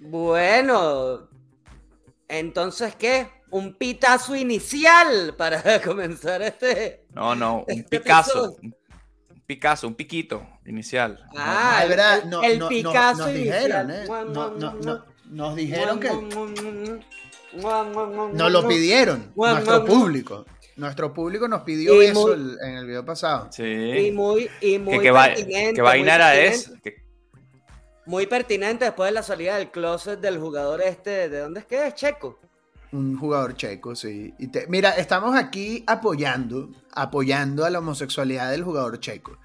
Bueno, entonces, ¿qué? Un pitazo inicial para comenzar este. No, no, un este Picasso. episodio. Un Picasso, un piquito inicial. Ah, verdad, no- el no- no- Picasso nos dijeron, inicial. ¿eh? Mua, No- mua, no- mua, no- nos dijeron que nos lo pidieron, nuestro público. Nuestro público nos pidió Y eso muy- en el video pasado. Y Sí. muy, y muy Que, que, va- que vaina era pertinente. es. que- Muy pertinente después de la salida del closet del jugador este. ¿De dónde es que es? Checo. Un jugador checo, sí. Y te- mira, estamos aquí apoyando, apoyando a la homosexualidad del jugador checo.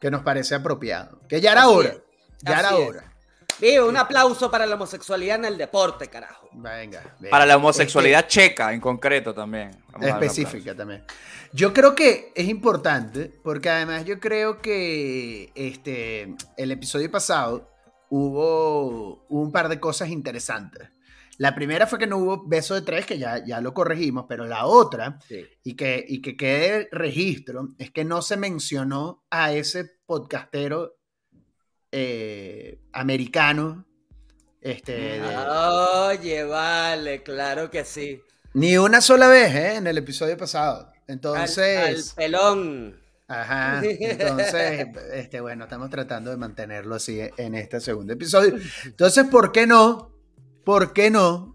Que nos parece apropiado. Que ya era Así hora. es, Ya era es. hora. Vivo, un aplauso para la homosexualidad en el deporte, carajo. Venga. venga. Para la homosexualidad checa en concreto también. Vamos específica también. Yo creo que es importante, porque además yo creo que este, el episodio pasado hubo, hubo un par de cosas interesantes. La primera fue que no hubo beso de tres, que ya, ya lo corregimos, pero la otra, Sí. y que, y que quede registro, es que no se mencionó a ese podcastero eh, americano. Este, de- Oye, vale, claro que sí. ni una sola vez ¿eh? en el episodio pasado. Entonces... al pelón. Ajá, entonces, este, bueno, estamos tratando de mantenerlo así en este segundo episodio. Entonces, ¿por qué no? ¿Por qué no?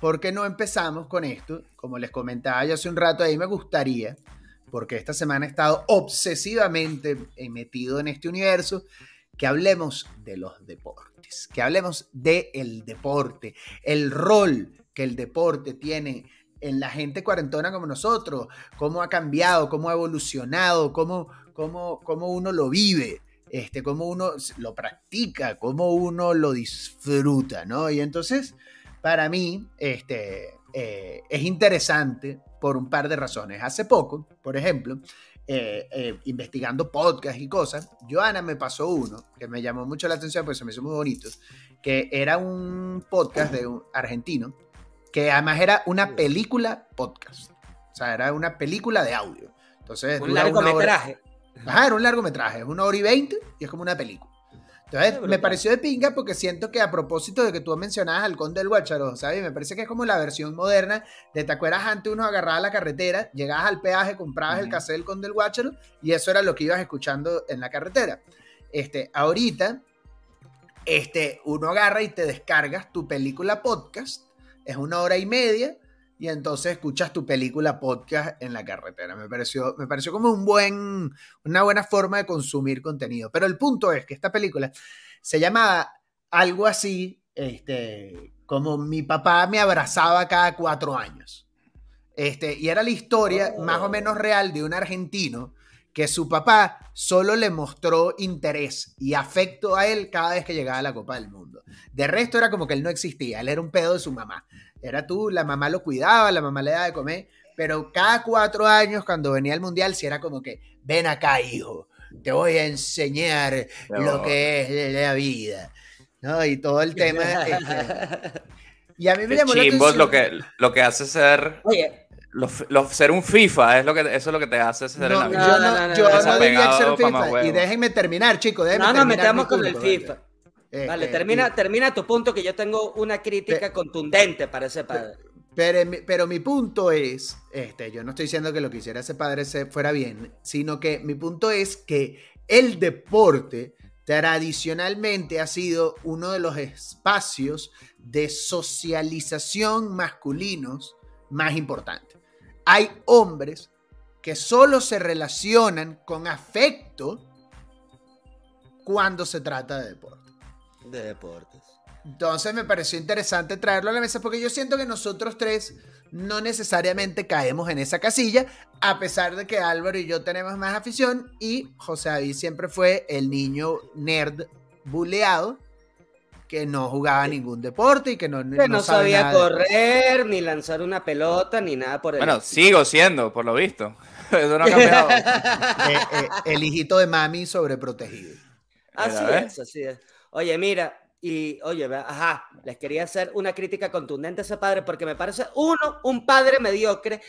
¿Por qué no empezamos con esto? Como les comentaba yo hace un rato, ahí me gustaría, porque esta semana he estado obsesivamente metido en este universo, que hablemos de los deportes, que hablemos del deporte, el rol que el deporte tiene en la gente cuarentona como nosotros, cómo ha cambiado, cómo ha evolucionado, cómo, cómo, cómo uno lo vive, este, cómo uno lo practica, cómo uno lo disfruta, ¿no? Y entonces, para mí, este, eh, es interesante por un par de razones. Hace poco, por ejemplo, eh, eh, investigando podcasts y cosas, Joana me pasó uno que me llamó mucho la atención, porque se me hizo muy bonito, que era un podcast de un argentino, que además era una película podcast. O sea, era una película de audio. Entonces, Un largometraje. Ajá, era un largometraje, es una hora y veinte y es como una película. Entonces, me pareció de pinga porque siento que a propósito de que tú mencionabas al Conde del Guácharo, ¿sabes? Me parece que es como la versión moderna de, ¿te acuerdas? Antes uno agarraba la carretera, llegabas al peaje, comprabas el cassette del Conde del Guácharo y eso era lo que ibas escuchando en la carretera. Este, ahorita, este, uno agarra y te descargas tu película podcast, es una hora y media, y entonces escuchas tu película podcast en la carretera. Me pareció, me pareció como un buen, una buena forma de consumir contenido. Pero el punto es que esta película se llama algo así, este, como mi papá me abrazaba cada cuatro años. Este, y era la historia más o menos real de un argentino que su papá solo le mostró interés y afecto a él cada vez que llegaba a la Copa del Mundo. De resto era como que él no existía, él era un pedo de su mamá. Era tú, la mamá lo cuidaba, la mamá le daba de comer, pero cada cuatro años cuando venía el Mundial sí era como que, ven acá hijo, te voy a enseñar lo que es la vida. ¿no? Y todo el tema. este, y a mí me llamó la chimbos atención. lo que, lo que hace ser, Oye, lo- lo- ser un FIFA, es lo que, eso es lo que te hace ser No, en yo la vida. no, no, no, yo no, no no. diría que ser Pegado, FIFA. Y déjenme terminar, chicos. déjenme no nos terminar metamos con el FIFA. Venga. Este, Vale, termina, termina tu punto que yo tengo una crítica Pe- contundente para ese padre. Pero, mi- pero mi punto es, este, yo no estoy diciendo que lo que hiciera ese padre se fuera bien, sino que mi punto es que el deporte tradicionalmente ha sido uno de los espacios de socialización masculinos más importantes. Hay hombres que solo se relacionan con afecto cuando se trata de deporte. De deportes. Entonces me pareció interesante traerlo a la mesa porque yo siento que nosotros tres no necesariamente caemos en esa casilla, a pesar de que Álvaro y yo tenemos más afición y José David siempre fue el niño nerd buleado que no jugaba ningún deporte y que no, Que no, sabe sabía nada de deporte. correr, ni lanzar una pelota, ni nada por el Bueno, estilo. sigo siendo, por lo visto. Eso no ha cambiado. Eh, eh, el hijito de mami sobreprotegido. Así es, así es. Oye, mira, y oye, ajá, les quería hacer una crítica contundente a ese padre porque me parece, uno, un padre mediocre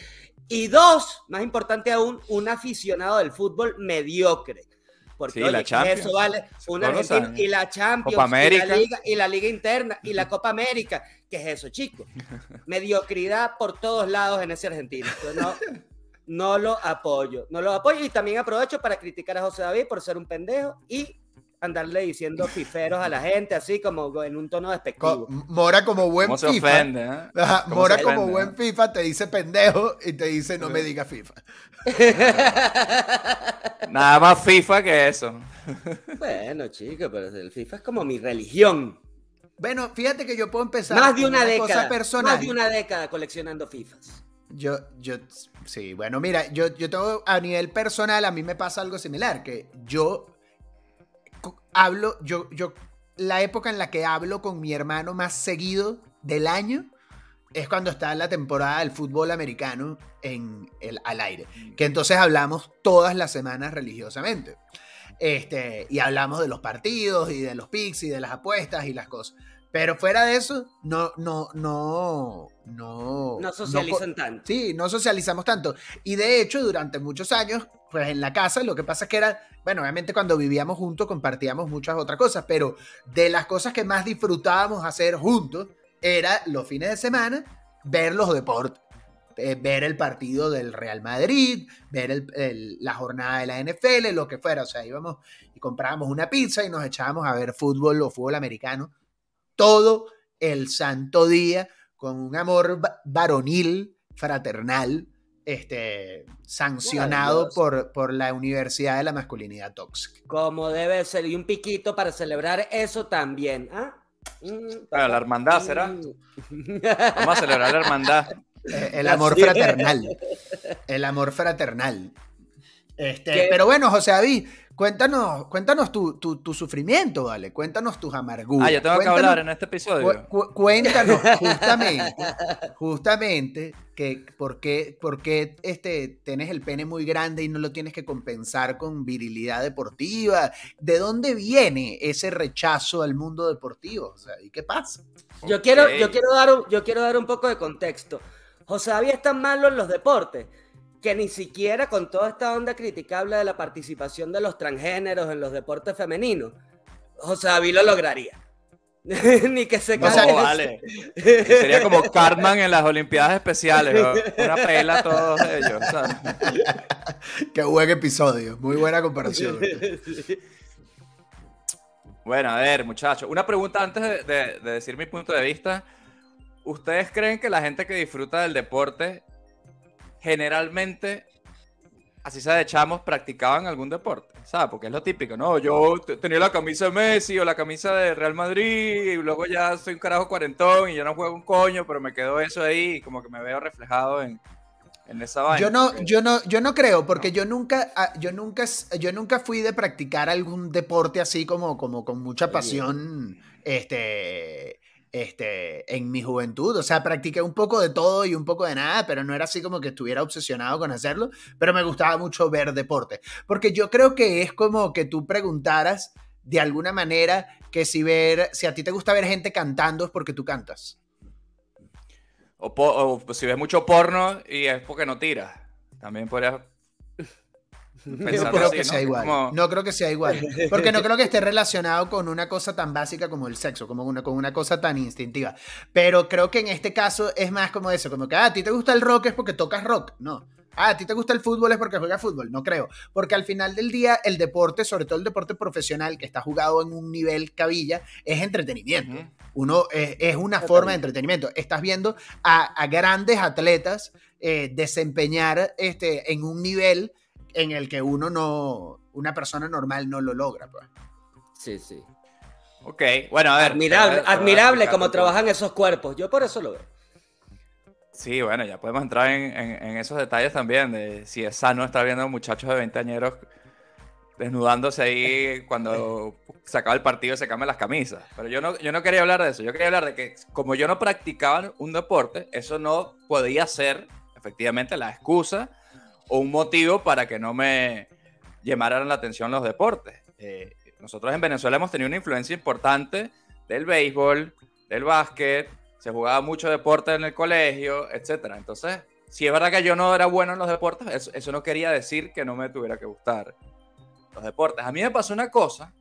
y dos, más importante aún, un aficionado del fútbol mediocre. Porque Sí, oye, la ¿qué es Champions. eso vale un argentino y la Champions Copa y la América. liga y la liga interna y la Copa América. ¿Qué es eso, chicos? Mediocridad por todos lados en ese argentino. Yo no, no lo apoyo. No lo apoyo y también aprovecho para criticar a José David por ser un pendejo y andarle diciendo fiferos a la gente así como en un tono Co- despectivo. Mora como buen ¿Cómo se FIFA. ofende? eh? Ajá, ¿Cómo Mora se como buen eh? FIFA te dice pendejo y te dice no me diga FIFA. Nada más FIFA que eso. Bueno, chicos, pero el FIFA es como mi religión. Bueno, fíjate que yo puedo empezar Más de una cosa década. personal. Más de una década coleccionando FIFAs. Yo, yo, sí, bueno, mira, yo, yo tengo a nivel personal, a mí me pasa algo similar, que yo hablo, yo, yo, la época en la que hablo con mi hermano más seguido del año es cuando está la temporada del fútbol americano en el, al aire, que entonces hablamos todas las semanas religiosamente. Este, y hablamos de los partidos y de los picks y de las apuestas y las cosas. Pero fuera de eso, no, no, no, no. No socializan tanto. Sí, no socializamos tanto. Y de hecho, durante muchos años, pues en la casa, lo que pasa es que era, bueno, obviamente cuando vivíamos juntos compartíamos muchas otras cosas, pero de las cosas que más disfrutábamos hacer juntos era los fines de semana ver los deportes. Eh, ver el partido del Real Madrid, ver el- la jornada de la NFL, lo que fuera. O sea, íbamos y comprábamos una pizza y nos echábamos a ver fútbol o fútbol americano todo el santo día con un amor va- varonil, fraternal, este, sancionado por, por la Universidad de la Masculinidad Tóxica. Como debe ser. Y un piquito para celebrar eso también. ¿ah? Mm, la hermandad, ¿será? Mm. Vamos a celebrar la hermandad. Eh, El amor Así es. fraternal. El amor fraternal. Este, pero bueno, José David, cuéntanos, cuéntanos tu, tu- tu sufrimiento, ¿vale? Cuéntanos tus amarguras. Ah, yo tengo que hablar en este episodio. Cu- cu- cuéntanos justamente, justamente que por qué, por qué, este, tienes el pene muy grande y no lo tienes que compensar con virilidad deportiva. ¿De dónde viene ese rechazo al mundo deportivo? O sea, ¿y qué pasa? Yo quiero, yo, quiero dar un, yo quiero dar un poco de contexto. José David es tan malo en los deportes que ni siquiera con toda esta onda criticable de la participación de los transgéneros en los deportes femeninos, José David lo lograría. ni que se No, vale. Sería como Cartman en las Olimpiadas Especiales. ¿no? Una pela a todos ellos. ¿sabes? Qué buen episodio, muy buena comparación. Bueno, a ver, muchachos. Una pregunta antes de, de- de decir mi punto de vista. ¿Ustedes creen que la gente que disfruta del deporte generalmente, así sea de chamos, practicaban algún deporte? ¿Sabes? Porque es lo típico, ¿no? Yo te- tenía la camisa de Messi o la camisa de Real Madrid y luego ya soy un carajo cuarentón y ya no juego un coño, pero me quedó eso ahí y como que me veo reflejado en, en esa vaina. Yo no, porque- yo no, yo no creo, porque yo nunca, ah, yo nunca, yo nunca fui de practicar algún deporte así como, como con mucha pasión, este, este, en mi juventud. O sea, practiqué un poco de todo y un poco de nada, pero no era así como que estuviera obsesionado con hacerlo. Pero me gustaba mucho ver deporte, porque yo creo que es como que tú preguntaras de alguna manera que si ver, si a ti te gusta ver gente cantando es porque tú cantas. O, o, si ves mucho porno y es porque no tiras. También podrías. No creo así, que ¿no? sea igual. Como- No creo que sea igual. Porque no creo que esté relacionado con una cosa tan básica como el sexo, como una, con una cosa tan instintiva. Pero creo que en este caso es más como eso, como que ah, a ti te gusta el rock es porque tocas rock. No. Ah, a ti te gusta el fútbol es porque juegas fútbol. No creo. Porque al final del día, el deporte, sobre todo el deporte profesional que está jugado en un nivel cabilla, es entretenimiento. Ujú. Uno es, es una forma de entretenimiento. Estás viendo a, a grandes atletas eh, desempeñar este, en un nivel en el que uno no, una persona normal no lo logra. Pues. Sí, sí. Ok, bueno, a ver. Admirable, a- admirable como trabajan esos cuerpos. Yo por eso lo veo. Sí, bueno, ya podemos entrar en, en- en esos detalles también, de si es sano estar viendo muchachos de 20 añeros desnudándose ahí cuando se acaba el partido y se cambian las camisas. Pero yo no, yo no quería hablar de eso, yo quería hablar de que como yo no practicaba un deporte, eso no podía ser efectivamente la excusa o un motivo para que no me llamaran la atención los deportes. Eh, nosotros en Venezuela hemos tenido una influencia importante del béisbol, del básquet, se jugaba mucho deporte en el colegio, etcétera. Entonces, si es verdad que yo no era bueno en los deportes, eso, eso no quería decir que no me tuviera que gustar. los deportes. A mí me pasó una cosa,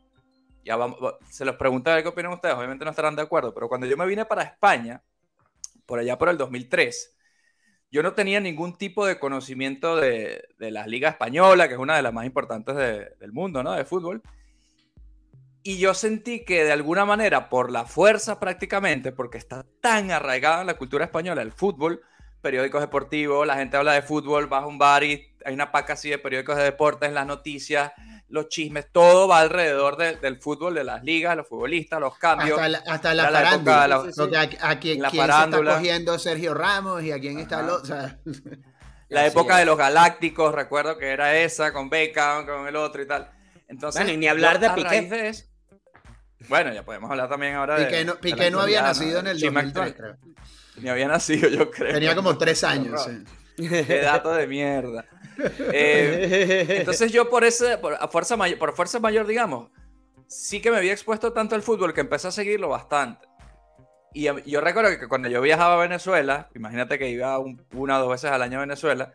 ya vamos, se los pregunto a ver qué opinan ustedes, obviamente no estarán de acuerdo, pero cuando yo me vine para España, por allá por el 2003, yo no tenía ningún tipo de conocimiento de, de la Liga Española, que es una de las más importantes del mundo, ¿no? De fútbol. Y yo sentí que de alguna manera, por la fuerza prácticamente, porque está tan arraigada en la cultura española el fútbol, periódicos deportivos, la gente habla de fútbol, vas un bar y hay una paca así de periódicos de deportes, las noticias, los chismes, todo va alrededor del fútbol, de las ligas, los futbolistas, los cambios. Hasta la, hasta la farándula. La, a, quién, está cogiendo Sergio Ramos y a quién está lo, La época de los galácticos, recuerdo que era esa, con Beckham, con el otro y tal. Entonces, bueno, y ni hablar de Piqué. bueno, ya podemos hablar también ahora Piqué de. No, Piqué no había nacido en el 2003, creo. Ni había nacido, yo creo. Tenía como tres años. Sí. Qué dato de mierda. Eh, entonces yo por ese, por, fuerza mayor, por fuerza mayor, digamos, sí que me había expuesto tanto al fútbol que empecé a seguirlo bastante. Y yo recuerdo que cuando yo viajaba a Venezuela, imagínate que iba una o dos veces al año a Venezuela,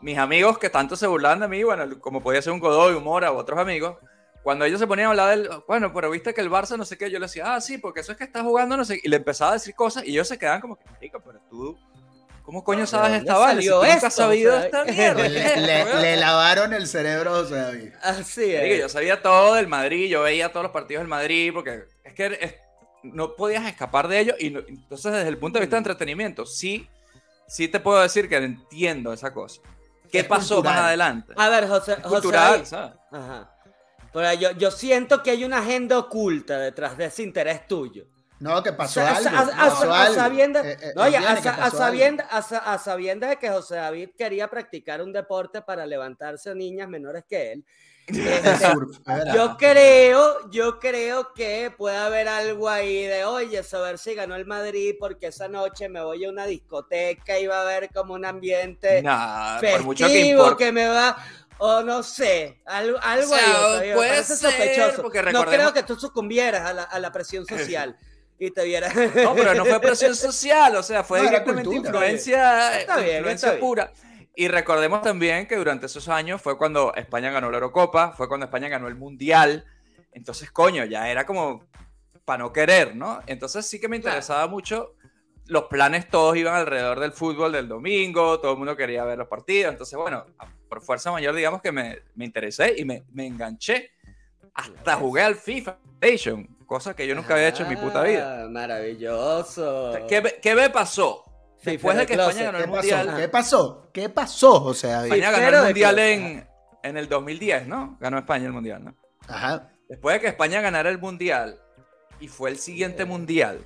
mis amigos que tanto se burlaban de mí, bueno, como podía ser un Godoy, Humora u otros amigos, cuando ellos se ponían a hablar del, bueno, pero viste que el Barça no sé qué, yo le decía, ah, sí, porque eso es que está jugando, no sé, y le empezaba a decir cosas y ellos se quedaban como, rico, pero tú ¿Cómo coño sabes esta vaina? Si nunca has sabido esta mierda. Le, lavaron el cerebro a José David. Así es. yo sabía todo del Madrid, yo veía todos los partidos del Madrid, porque es que no podías escapar de ello. Y entonces, desde el punto de vista de entretenimiento, sí, sí te puedo decir que entiendo esa cosa. ¿Qué pasó más adelante? A ver, José. cultural, ¿sabes? Ajá. Pero yo, yo siento que hay una agenda oculta detrás de ese interés tuyo. No, que pasó algo. A, sabiendas de que José David quería practicar un deporte para levantarse a niñas menores que él. Este, yo creo, yo creo que puede haber algo ahí de, oye, saber si ganó el Madrid porque esa noche me voy a una discoteca y va a haber como un ambiente festivo que, me va, o no sé, algo, algo ahí. Puede ser, sospechoso. no creo que tú sucumbieras a la, a la presión social y te viera. No, pero no fue presión social, o sea, fue directamente influencia, influencia pura. Y recordemos también que durante esos años fue cuando España ganó la Eurocopa, fue cuando España ganó el Mundial. Entonces, coño, ya era como para no querer, ¿no? Entonces sí que me interesaba mucho. Los planes todos iban alrededor del fútbol del domingo, todo el mundo quería ver los partidos. Entonces, bueno, por fuerza mayor, digamos que me, me interesé y me, me enganché. Hasta jugué al FIFA Station cosa que yo nunca había hecho en mi puta vida. Ah, maravilloso. ¿Qué, me pasó? Después de que España ganó el Mundial. ¿Qué pasó? ¿Qué pasó, sea, España ganó el Mundial en, en el 2010, ¿no? Ganó España el Mundial, ¿no? Ajá. Después de que España ganara el Mundial y fue el siguiente Mundial,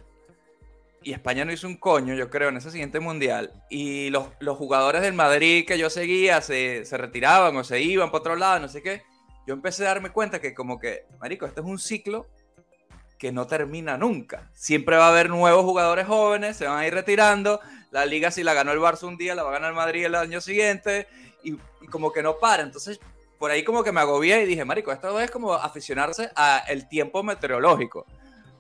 y España no hizo un coño, yo creo, en ese siguiente Mundial, y los, los jugadores del Madrid que yo seguía se, se retiraban o se iban para otro lado, no sé qué, yo empecé a darme cuenta que como que, marico, este es un ciclo que no termina nunca. Siempre va a haber nuevos jugadores jóvenes, se van a ir retirando. La liga, si la ganó el Barça un día, la va a ganar el Madrid el año siguiente. Y, como que no para. Entonces, por ahí como que me agobié y dije, Marico, esto es como aficionarse a el tiempo meteorológico.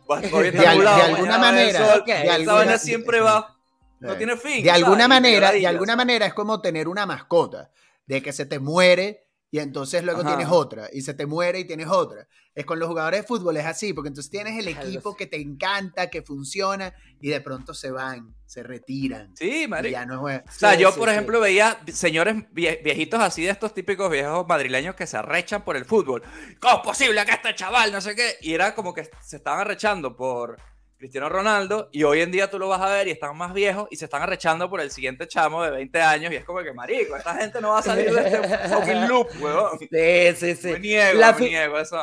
de, alguna manera, de alguna, siempre va, no tiene fin. De alguna manera, de alguna manera es como tener una mascota, de que se te muere y entonces luego tienes otra, y se te muere y tienes otra. Es con los jugadores de fútbol es así, porque entonces tienes el equipo que te encanta, que funciona, y de pronto se van, se retiran. Sí, marico. o sea, yo, por ejemplo, veía señores viejitos así de estos típicos viejos madrileños que se arrechan por el fútbol. ¿Cómo es posible que este chaval, no sé qué? Y era como que se estaban arrechando por Cristiano Ronaldo, y hoy en día tú lo vas a ver y están más viejos y se están arrechando por el siguiente chamo de 20 años y es como que, marico, esta gente no va a salir de este fucking loop, weón. Sí, sí, sí. Me niego, la me niego eso.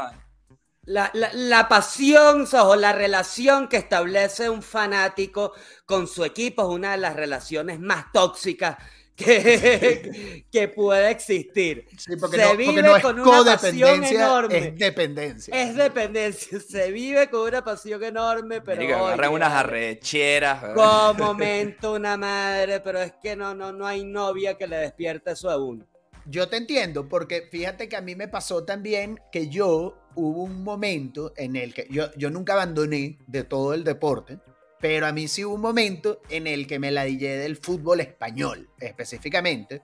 La, la, la, pasión o la relación que establece un fanático con su equipo es una de las relaciones más tóxicas que, que puede existir. Sí, porque se no, vive no es con una pasión enorme. Es dependencia. Es dependencia. Se vive con una pasión enorme, pero. Digo, agarran unas arrecheras. Con momento una madre, pero es que no, no, no hay novia que le despierte eso a uno. Yo te entiendo, porque fíjate que a mí me pasó también que yo hubo un momento en el que yo, yo nunca abandoné de todo el deporte pero a mí sí hubo un momento en el que me ladillé del fútbol español, específicamente,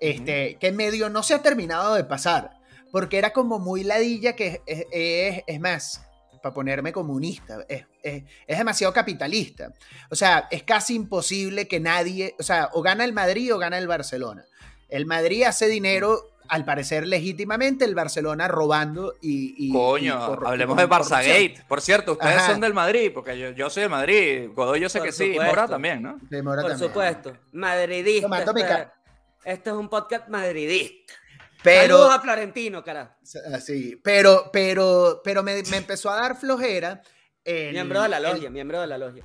este, que medio no se ha terminado de pasar. porque era como muy ladilla que es, es, es más, para ponerme comunista, es, es, es, demasiado capitalista. O sea, es casi imposible que nadie, o sea, o gana el Madrid o gana el Barcelona. El Madrid hace dinero al parecer legítimamente, el Barcelona robando y. y Coño, y hablemos de Barça Gate. Por cierto, ustedes Ajá. son del Madrid, porque yo, yo soy del Madrid. Godoy yo sé Por que sí, supuesto. Mora también, ¿no? de Mora Por también. supuesto. Madridista. Este, este es un podcast madridista. Pero, Saludos a Florentino, cara. así, pero, pero, pero me, me empezó a dar flojera. el- Miembro de la el- logia, miembro de la logia.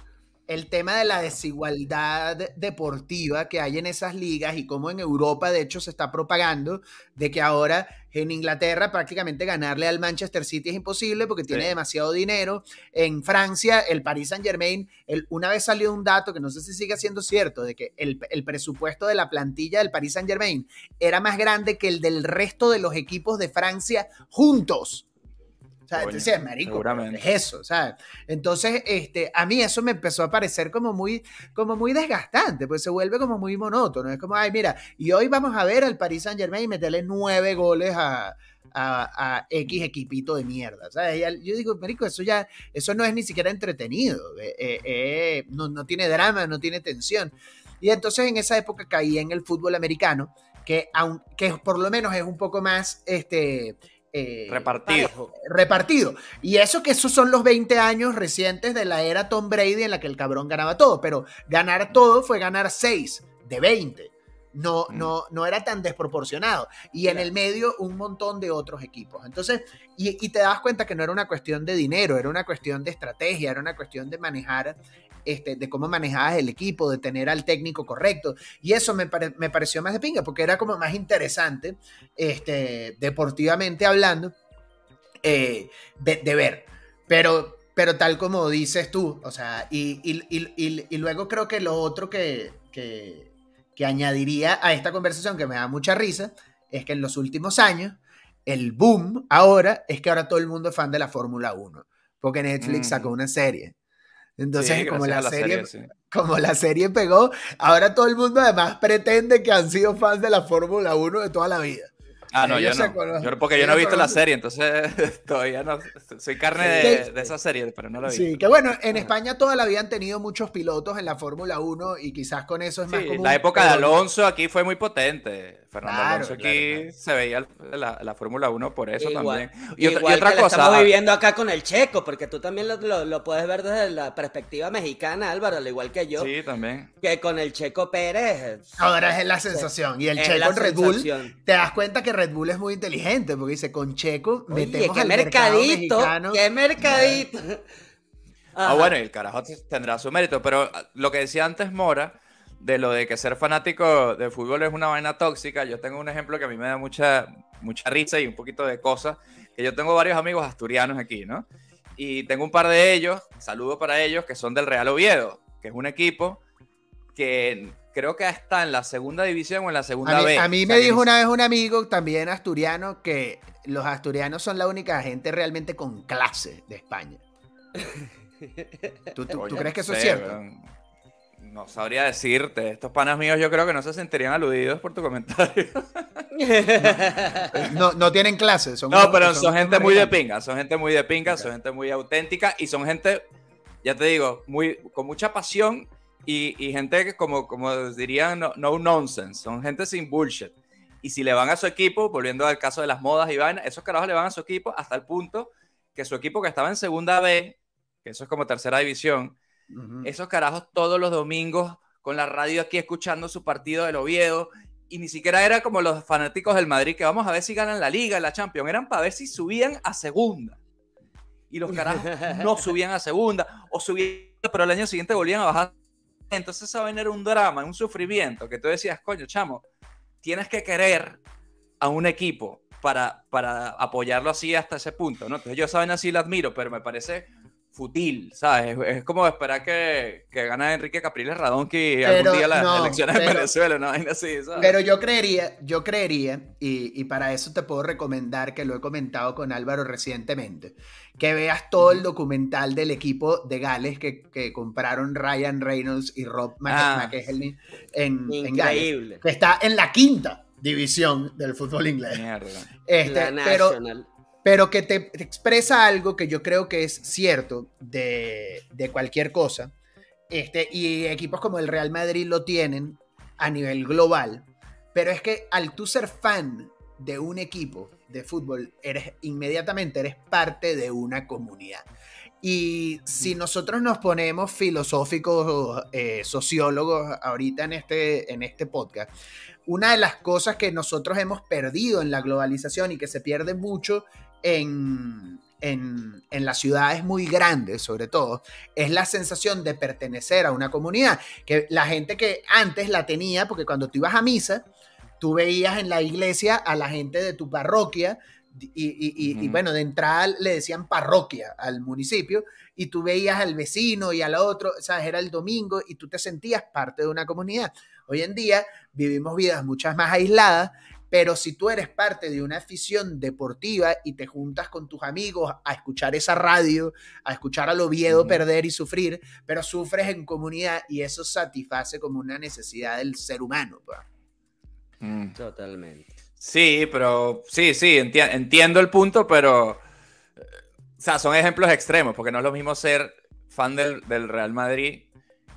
El tema de la desigualdad deportiva que hay en esas ligas y cómo en Europa de hecho se está propagando de que ahora en Inglaterra prácticamente ganarle al Manchester City es imposible porque tiene Sí. demasiado dinero. En Francia el Paris Saint Germain, el, una vez salió un dato que no sé si sigue siendo cierto, de que el, el presupuesto de la plantilla del Paris Saint Germain era más grande que el del resto de los equipos de Francia juntos. Sea, Coño, marico, es eso, ¿sabes? Entonces, este, a mí eso me empezó a parecer como muy, como muy desgastante, pues se vuelve como muy monótono. Es como, ay, mira, y hoy vamos a ver al Paris Saint Germain y meterle nueve goles a, a, a X equipito de mierda, ¿sabes? Yo digo, marico, eso ya, eso no es ni siquiera entretenido, eh, eh, eh, no, no tiene drama, no tiene tensión. Y entonces en esa época caí en el fútbol americano, que, aun, que por lo menos es un poco más, este... eh, Repartido. Parejo. repartido. Y eso que esos son los 20 años recientes de la era Tom Brady en la que el cabrón ganaba todo, pero ganar todo fue ganar 6 de 20. No, Mm. no, no era tan desproporcionado. Y en el medio un montón de otros equipos. Entonces, y, y te das cuenta que no era una cuestión de dinero, era una cuestión de estrategia, era una cuestión de manejar, este, de cómo manejabas el equipo, de tener al técnico correcto. Y eso me, pare- me pareció más de pinga, porque era como más interesante, este, deportivamente hablando, eh, de, de ver. Pero, pero tal como dices tú, o sea, y, y- y- y- y luego creo que lo otro que, que, que añadiría a esta conversación que me da mucha risa es que en los últimos años, el boom ahora es que ahora todo el mundo es fan de la Fórmula 1, porque Netflix Mm. sacó una serie. Entonces, Sí, como, la serie, sí. como la serie pegó, ahora todo el mundo además pretende que han sido fans de la Fórmula 1 de toda la vida. Ah, no, yo Ellos no. Yo- porque yo no he visto la serie, entonces todavía no. Soy carne de, de esa serie, pero no la vi. Sí, que bueno, en España toda la vida han tenido muchos pilotos en la Fórmula 1 y quizás con eso es más Sí, común. la época de Alonso aquí fue muy potente. Fernando Claro, Alonso aquí claro, claro. se veía la, la Fórmula 1 por eso Igual- también. Y, otra- y igual otra que la cosa. estamos viviendo acá con el checo, porque tú también lo, lo- lo puedes ver desde la perspectiva mexicana, Álvaro, al igual que yo, Sí, también. que con el checo Pérez. Ahora es la sensación. Y el es Checo en Red Bull, te das cuenta que Red Bull es muy inteligente porque dice, con Checo Oye, metemos qué al mercado mercadito, mexicano. qué mercadito. Ah, bueno, y el carajo tendrá su mérito, pero lo que decía antes Mora, de lo de que ser fanático de fútbol es una vaina tóxica, yo tengo un ejemplo que a mí me da mucha, mucha risa y un poquito de cosas, que yo tengo varios amigos asturianos aquí, ¿no? Y tengo un par de ellos, saludo para ellos, que son del Real Oviedo, que es un equipo que creo que está en la segunda división o en la segunda A mí, B. a mí O sea, me que dijo una vez un amigo, también asturiano, que los asturianos son la única gente realmente con clase de España. ¿Tú, tú- crees que eso es cierto? No sabría decirte. Estos panas míos yo creo que no se sentirían aludidos por tu comentario. No, no tienen clase. Son No, pero son gente muy de pinga, son gente muy de pinga, son gente muy auténtica y son gente, ya te digo, muy, con mucha pasión y, y gente que como, como dirían, no, no nonsense, son gente sin bullshit. Y si le van a su equipo, volviendo al caso de las modas y vainas, esos carajos le van a su equipo hasta el punto que su equipo que estaba en segunda B, que eso es como tercera división, Ujú. esos carajos todos los domingos con la radio aquí escuchando su partido del Oviedo y ni siquiera era como los fanáticos del Madrid que vamos a ver si ganan la liga, la Champions, eran para ver si subían a segunda. Y los carajos no subían a segunda o subían, pero el año siguiente volvían a bajar. Entonces vaina era un drama, un sufrimiento que tú decías, coño, chamo, tienes que querer a un equipo para, para apoyarlo así hasta ese punto, ¿no? Entonces yo esa vaina sí la admiro, pero me parece futil, ¿sabes? Es, es como esperar que, que gane Enrique Capriles Radonqui Pero, algún día las no, elecciones en pero- Venezuela, una vaina así, ¿sabes? Pero yo creería, yo creería, y, y para eso te puedo recomendar, que lo he comentado con Álvaro recientemente, que veas todo el documental del equipo de Gales que, que compraron Ryan Reynolds y Rob Ah. McElhenney en, en Gales, Increíble. que está en la quinta. división del fútbol inglés. Mierda. Este, La pero, National. Pero que te, te expresa algo que yo creo que es cierto de, de cualquier cosa. Este, y equipos como el Real Madrid lo tienen a nivel global. Pero es que al tú ser fan de un equipo de fútbol, eres inmediatamente eres parte de una comunidad. Y si nosotros nos ponemos filosóficos, eh, sociólogos, ahorita en este, en este podcast, una de las cosas que nosotros hemos perdido en la globalización y que se pierde mucho en, en, en las ciudades muy grandes, sobre todo, es la sensación de pertenecer a una comunidad. Que la gente que antes la tenía, porque cuando tú ibas a misa, tú veías en la iglesia a la gente de tu parroquia. Y, y- y- y, Ujú. bueno, de entrada le decían parroquia al municipio y tú veías al vecino y al otro, sabes, era el domingo y tú te sentías parte de una comunidad. Hoy en día vivimos vidas muchas más aisladas, pero si tú eres parte de una afición deportiva y te juntas con tus amigos a escuchar esa radio, a escuchar al Oviedo Ujú. perder y sufrir, pero sufres en comunidad y eso satisface como una necesidad del ser humano. pues. Mm. Totalmente. Sí, pero sí, sí, enti- entiendo el punto, pero. eh, O sea, son ejemplos extremos, porque no es lo mismo ser fan del, del Real Madrid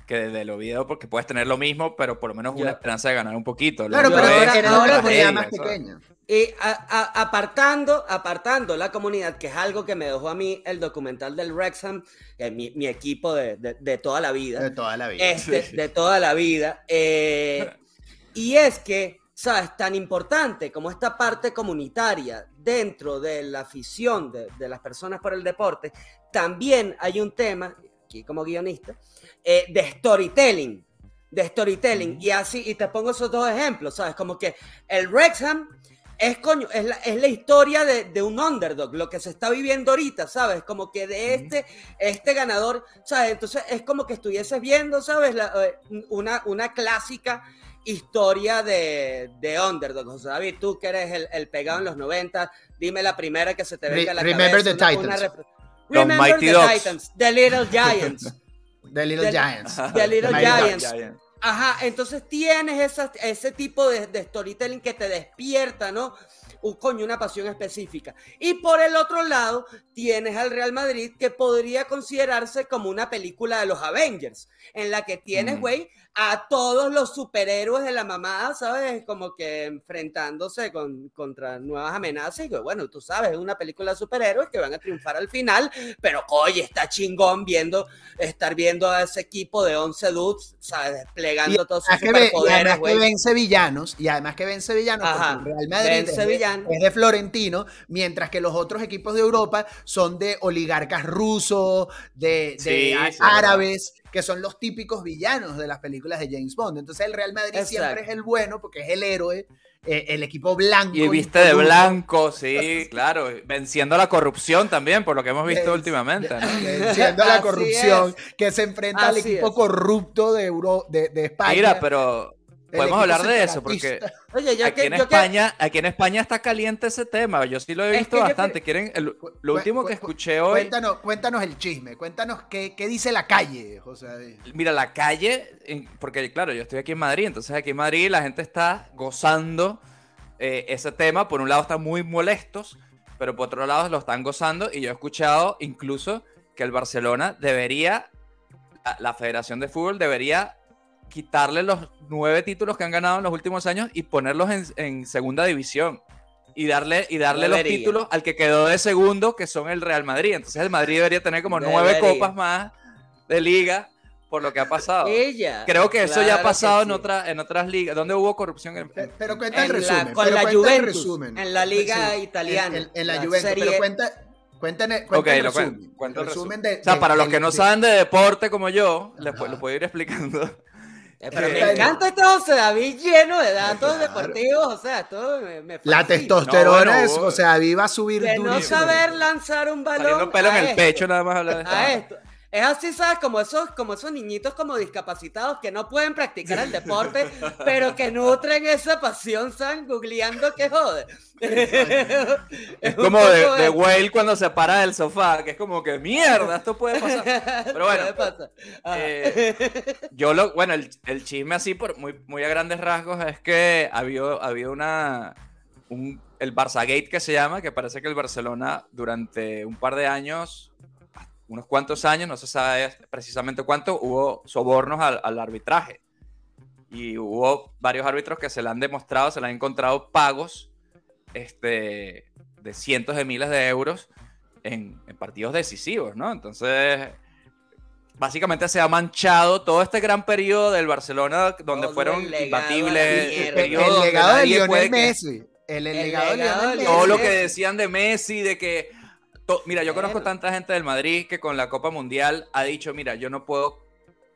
que del Oviedo, porque puedes tener lo mismo, pero por lo menos una esperanza de ganar un poquito. Claro, pero ahora- era ahora una te comunidad digo, más pequeña. Y a- a- apartando, apartando la comunidad, que es algo que me dejó a mí el documental del Wrexham, eh, mi, mi equipo de, de- de toda la vida. De toda la vida. este, Sí. de toda la vida. eh, y es que, ¿sabes? Tan importante como esta parte comunitaria dentro de la afición de, de las personas por el deporte, también hay un tema, aquí como guionista, eh, de storytelling. De storytelling. Y así, y te pongo esos dos ejemplos, ¿sabes? Como que el Wrexham es, coño, es, la, es la historia de, de un underdog, lo que se está viviendo ahorita, ¿sabes? Como que de este, este ganador, ¿sabes? Entonces es como que estuvieses viendo, ¿sabes? La- eh, una, una clásica historia de, de underdog. Sea, David, tú que eres el, el pegado en los 90, dime la primera que se te venga a la Remember cabeza. the una- una Los Remember Mighty the Ducks. Titans, The Little Giants. The Little Giants. The Little. Giants. Giants. Ajá, entonces tienes esa- ese tipo de, de storytelling que te despierta, ¿no? Un coño, una pasión específica. Y por el otro lado, tienes al Real Madrid que podría considerarse como una película de los Avengers, en la que tienes, Mm. A todos los superhéroes de la mamada, ¿sabes? Como que enfrentándose con, contra nuevas amenazas. Y que, bueno, tú sabes, es una película de superhéroes que van a triunfar al final, pero oye, está chingón viendo, estar viendo a ese equipo de 11 dudes, ¿sabes? Desplegando todos sus superpoderes, además que güey. vence villanos, y además que vence villanos, Ajá, porque el Real Madrid es de- es de Florentino, mientras que los otros equipos de Europa son de oligarcas rusos, de, de Sí, á- sí, árabes, que son los típicos villanos de las películas de James Bond. Entonces el Real Madrid Exacto. siempre es el bueno, porque es el héroe, eh, el equipo blanco. Y viste de blanco, sí, claro. Venciendo la corrupción también, por lo que hemos visto últimamente, ¿no? Venciendo la corrupción, que se enfrenta al equipo es. corrupto de, Euro, de, de España. Mira, pero podemos hablar de eso, porque. Oye, yo aquí que, en yo que- España, aquí en España está caliente ese tema. Yo sí lo he Es visto que bastante. ¿Quieren? el- lo último cu- que cu- escuché hoy. Cuéntanos, cuéntanos el chisme, cuéntanos qué, qué dice la calle, José. Mira, la calle, porque claro, yo estoy aquí en Madrid, entonces aquí en Madrid la gente está gozando eh, ese tema. Por un lado están muy molestos, pero por otro lado lo están gozando. Y yo he escuchado incluso que el Barcelona debería, la, la Federación de Fútbol debería quitarle los nueve títulos que han ganado en los últimos años y ponerlos en, en segunda división. Y darle, y darle los títulos al que quedó de segundo, que son el Real Madrid. Entonces el Madrid debería tener como nueve copas más de liga por lo que ha pasado. ella. Creo que eso ya ha pasado en, otra, en otras ligas. ¿Dónde hubo corrupción? En- Pe- Pero cuenta el En la- resumen. con pero la cuenta el Juventus, resumen. en la liga Sí, italiana, En, en- en la, la Juventus, serie- pero cuenta, cuenta, cuenta Ok, el resumen. cuento el el resumen. resumen de, o sea, de- para los que no de- saben de deporte como yo, les, lo puedo ir explicando. Eh, Pero me Está encanta este José David lleno de datos Claro. deportivos, o sea, todo me, me La testosterona No, bueno, es, o sea, David va a subir De no durísimo. saber lanzar un balón Saliendo pelo a en el esto, pecho nada más hablar de a esto. Es así, ¿sabes? Como esos, como esos niñitos como discapacitados que no pueden practicar el deporte, pero que nutren esa pasión, ¿saben? Googleando que jode. es como de, de Whale cuando se para del sofá, que es como que mierda, esto puede pasar. Pero bueno, eh, yo lo, bueno, el, el, chisme así por muy, muy a grandes rasgos es que había, había una, un, el Barça Gate que se llama, que parece que el Barcelona durante un par de años, unos cuantos años, no se sabe precisamente cuánto, hubo sobornos al, al arbitraje. Y hubo varios árbitros que se le han demostrado, se le han encontrado pagos este, de cientos de miles de euros en, partidos decisivos, ¿no? Entonces, básicamente se ha manchado todo este gran periodo del Barcelona donde fueron imbatibles. El, legado de Lionel Messi. El, legado de Lionel Messi. Todo lo que decían de Messi, de que... mira, yo conozco tanta gente del Madrid que con la Copa Mundial ha dicho, mira, yo no puedo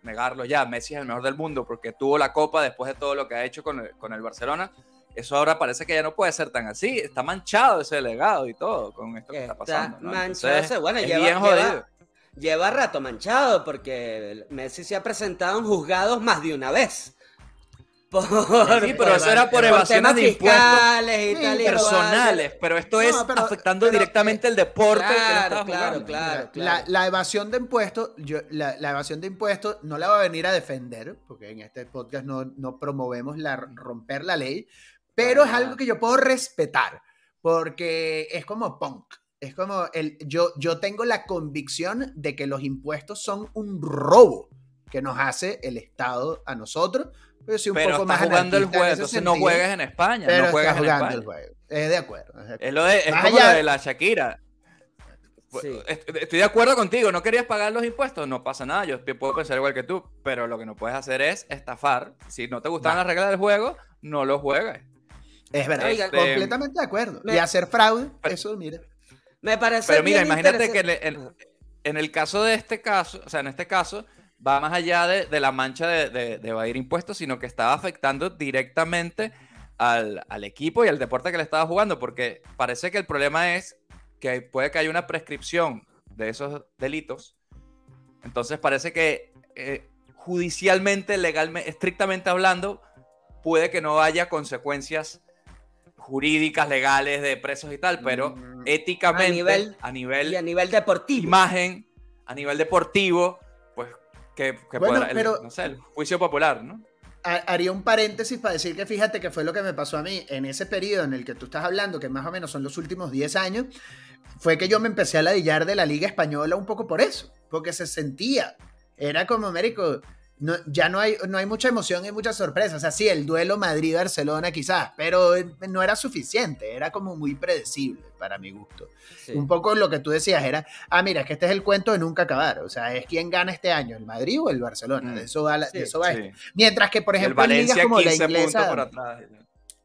negarlo ya, Messi es el mejor del mundo porque tuvo la Copa después de todo lo que ha hecho con con el Barcelona eso ahora parece que ya no puede ser tan así. Está manchado ese legado y todo con esto que está, pasando. Manchado bueno, lleva, Lleva, rato manchado porque Messi se ha presentado en juzgados más de una vez. Sí, pero eso era por, evasiones de impuestos personales, pero esto es afectando directamente el deporte. Claro, claro, claro, La, evasión de impuestos, yo, la, evasión de impuestos no la va a venir a defender, porque en este podcast no, no promovemos la, romper la ley, pero es algo que yo puedo respetar, porque es como punk. Es como el, yo, yo tengo la convicción de que los impuestos son un robo que nos hace el Estado a nosotros. Pero, un poco más jugando el juego, entonces no juegues en España. no juegas en España. El juego. Es de acuerdo. Es, lo de, es como lo de la Shakira. Estoy de acuerdo contigo, no querías pagar los impuestos, no pasa nada, yo puedo pensar igual que tú, pero lo que no puedes hacer es estafar. Si no te gustan las reglas del juego, no lo juegues. Es verdad, este, completamente de acuerdo. y hacer fraude, eso, mira. Me parece. Pero mira, imagínate que en, el caso de este caso, o sea, en este caso, va más allá de, la mancha de, de, evadir impuestos, sino que estaba afectando directamente al, equipo y al deporte que le estaba jugando, porque parece que el problema es que puede que haya una prescripción de esos delitos. Entonces parece que eh, judicialmente, legalmente, estrictamente hablando, puede que no haya consecuencias jurídicas, legales, de presos y tal, pero mm. éticamente, a nivel, y a nivel deportivo. Imagen, a nivel deportivo, que, que no sé, el juicio popular, ¿no? Haría un paréntesis para decir que fíjate que fue lo que me pasó a mí en ese periodo en el que tú estás hablando, que más o menos son los últimos 10 años, fue que yo me empecé a ladillar de la Liga Española un poco por eso, porque se sentía, era como, Américo, no, ya no hay, no hay mucha emoción y mucha sorpresa. O sea, sí, el duelo Madrid-Barcelona quizás, pero no era suficiente, era como muy predecible para mi gusto. Un poco lo que tú decías era, ah, mira, que este es el cuento de nunca acabar. O sea, es quién gana este año, el Madrid o el Barcelona. De mm. eso va, de eso va Mientras que, por ejemplo, en ligas como la inglesa...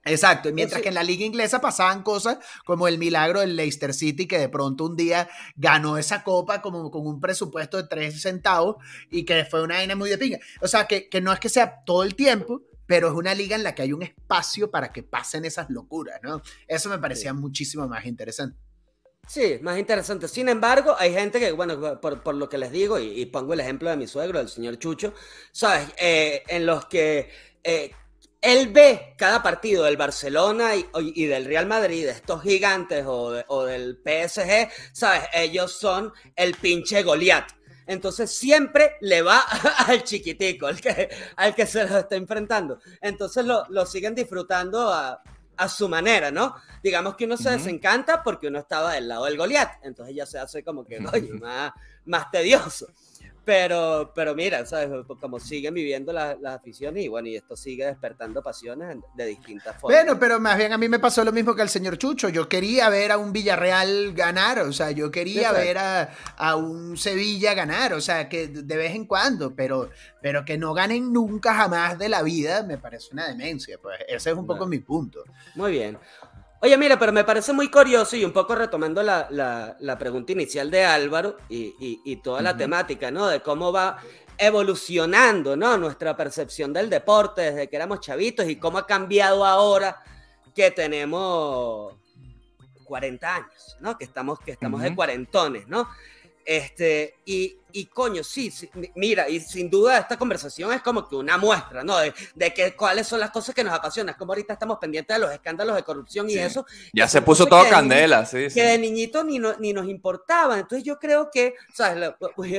Exacto, mientras que en la liga inglesa pasaban cosas como el milagro del Leicester City, que de pronto un día ganó esa copa como con un presupuesto de 3 centavos y que fue una vaina muy de pinga. O sea, que, no es que sea todo el tiempo, pero es una liga en la que hay un espacio para que pasen esas locuras, ¿no? Eso me parecía muchísimo más interesante. Sí, más interesante. Sin embargo, hay gente que, bueno, por, lo que les digo, y, pongo el ejemplo de mi suegro, el señor Chucho, ¿sabes? Eh, en los que... Eh, él ve cada partido del Barcelona y, del Real Madrid, de estos gigantes o, del PSG, ¿sabes? Ellos son el pinche Goliat. Entonces siempre le va al chiquitico, al que, al que se lo está enfrentando. Entonces lo, siguen disfrutando a, su manera, ¿no? Digamos que uno se desencanta porque uno estaba del lado del Goliat. Entonces ya se hace como que, oye, más, más tedioso. Pero, pero mira, ¿sabes? Como siguen viviendo las aficiones y bueno, y esto sigue despertando pasiones de distintas formas. Bueno, pero más bien a mí me pasó lo mismo que al señor Chucho. Yo quería ver a un Villarreal ganar, o sea, yo quería ver a, un Sevilla ganar, o sea, que de vez en cuando, pero, pero que no ganen nunca jamás de la vida, me parece una demencia. Pues ese es un poco mi punto. Muy bien. Oye, mira, pero me parece muy curioso y un poco retomando la, pregunta inicial de Álvaro y, toda la temática, ¿no? De cómo va evolucionando, ¿no? Nuestra percepción del deporte desde que éramos chavitos y cómo ha cambiado ahora que tenemos 40 años, ¿no? Que estamos, que estamos de cuarentones, ¿no? Este, y y coño, sí, sí, mira, y sin duda esta conversación es como que una muestra, ¿no? De, de que cuáles son las cosas que nos apasionan, como ahorita estamos pendientes de los escándalos de corrupción y Sí. eso. Ya se puso todo candela, sí, sí. que de niñito ni, no- ni nos importaban. Entonces yo creo que, ¿sabes?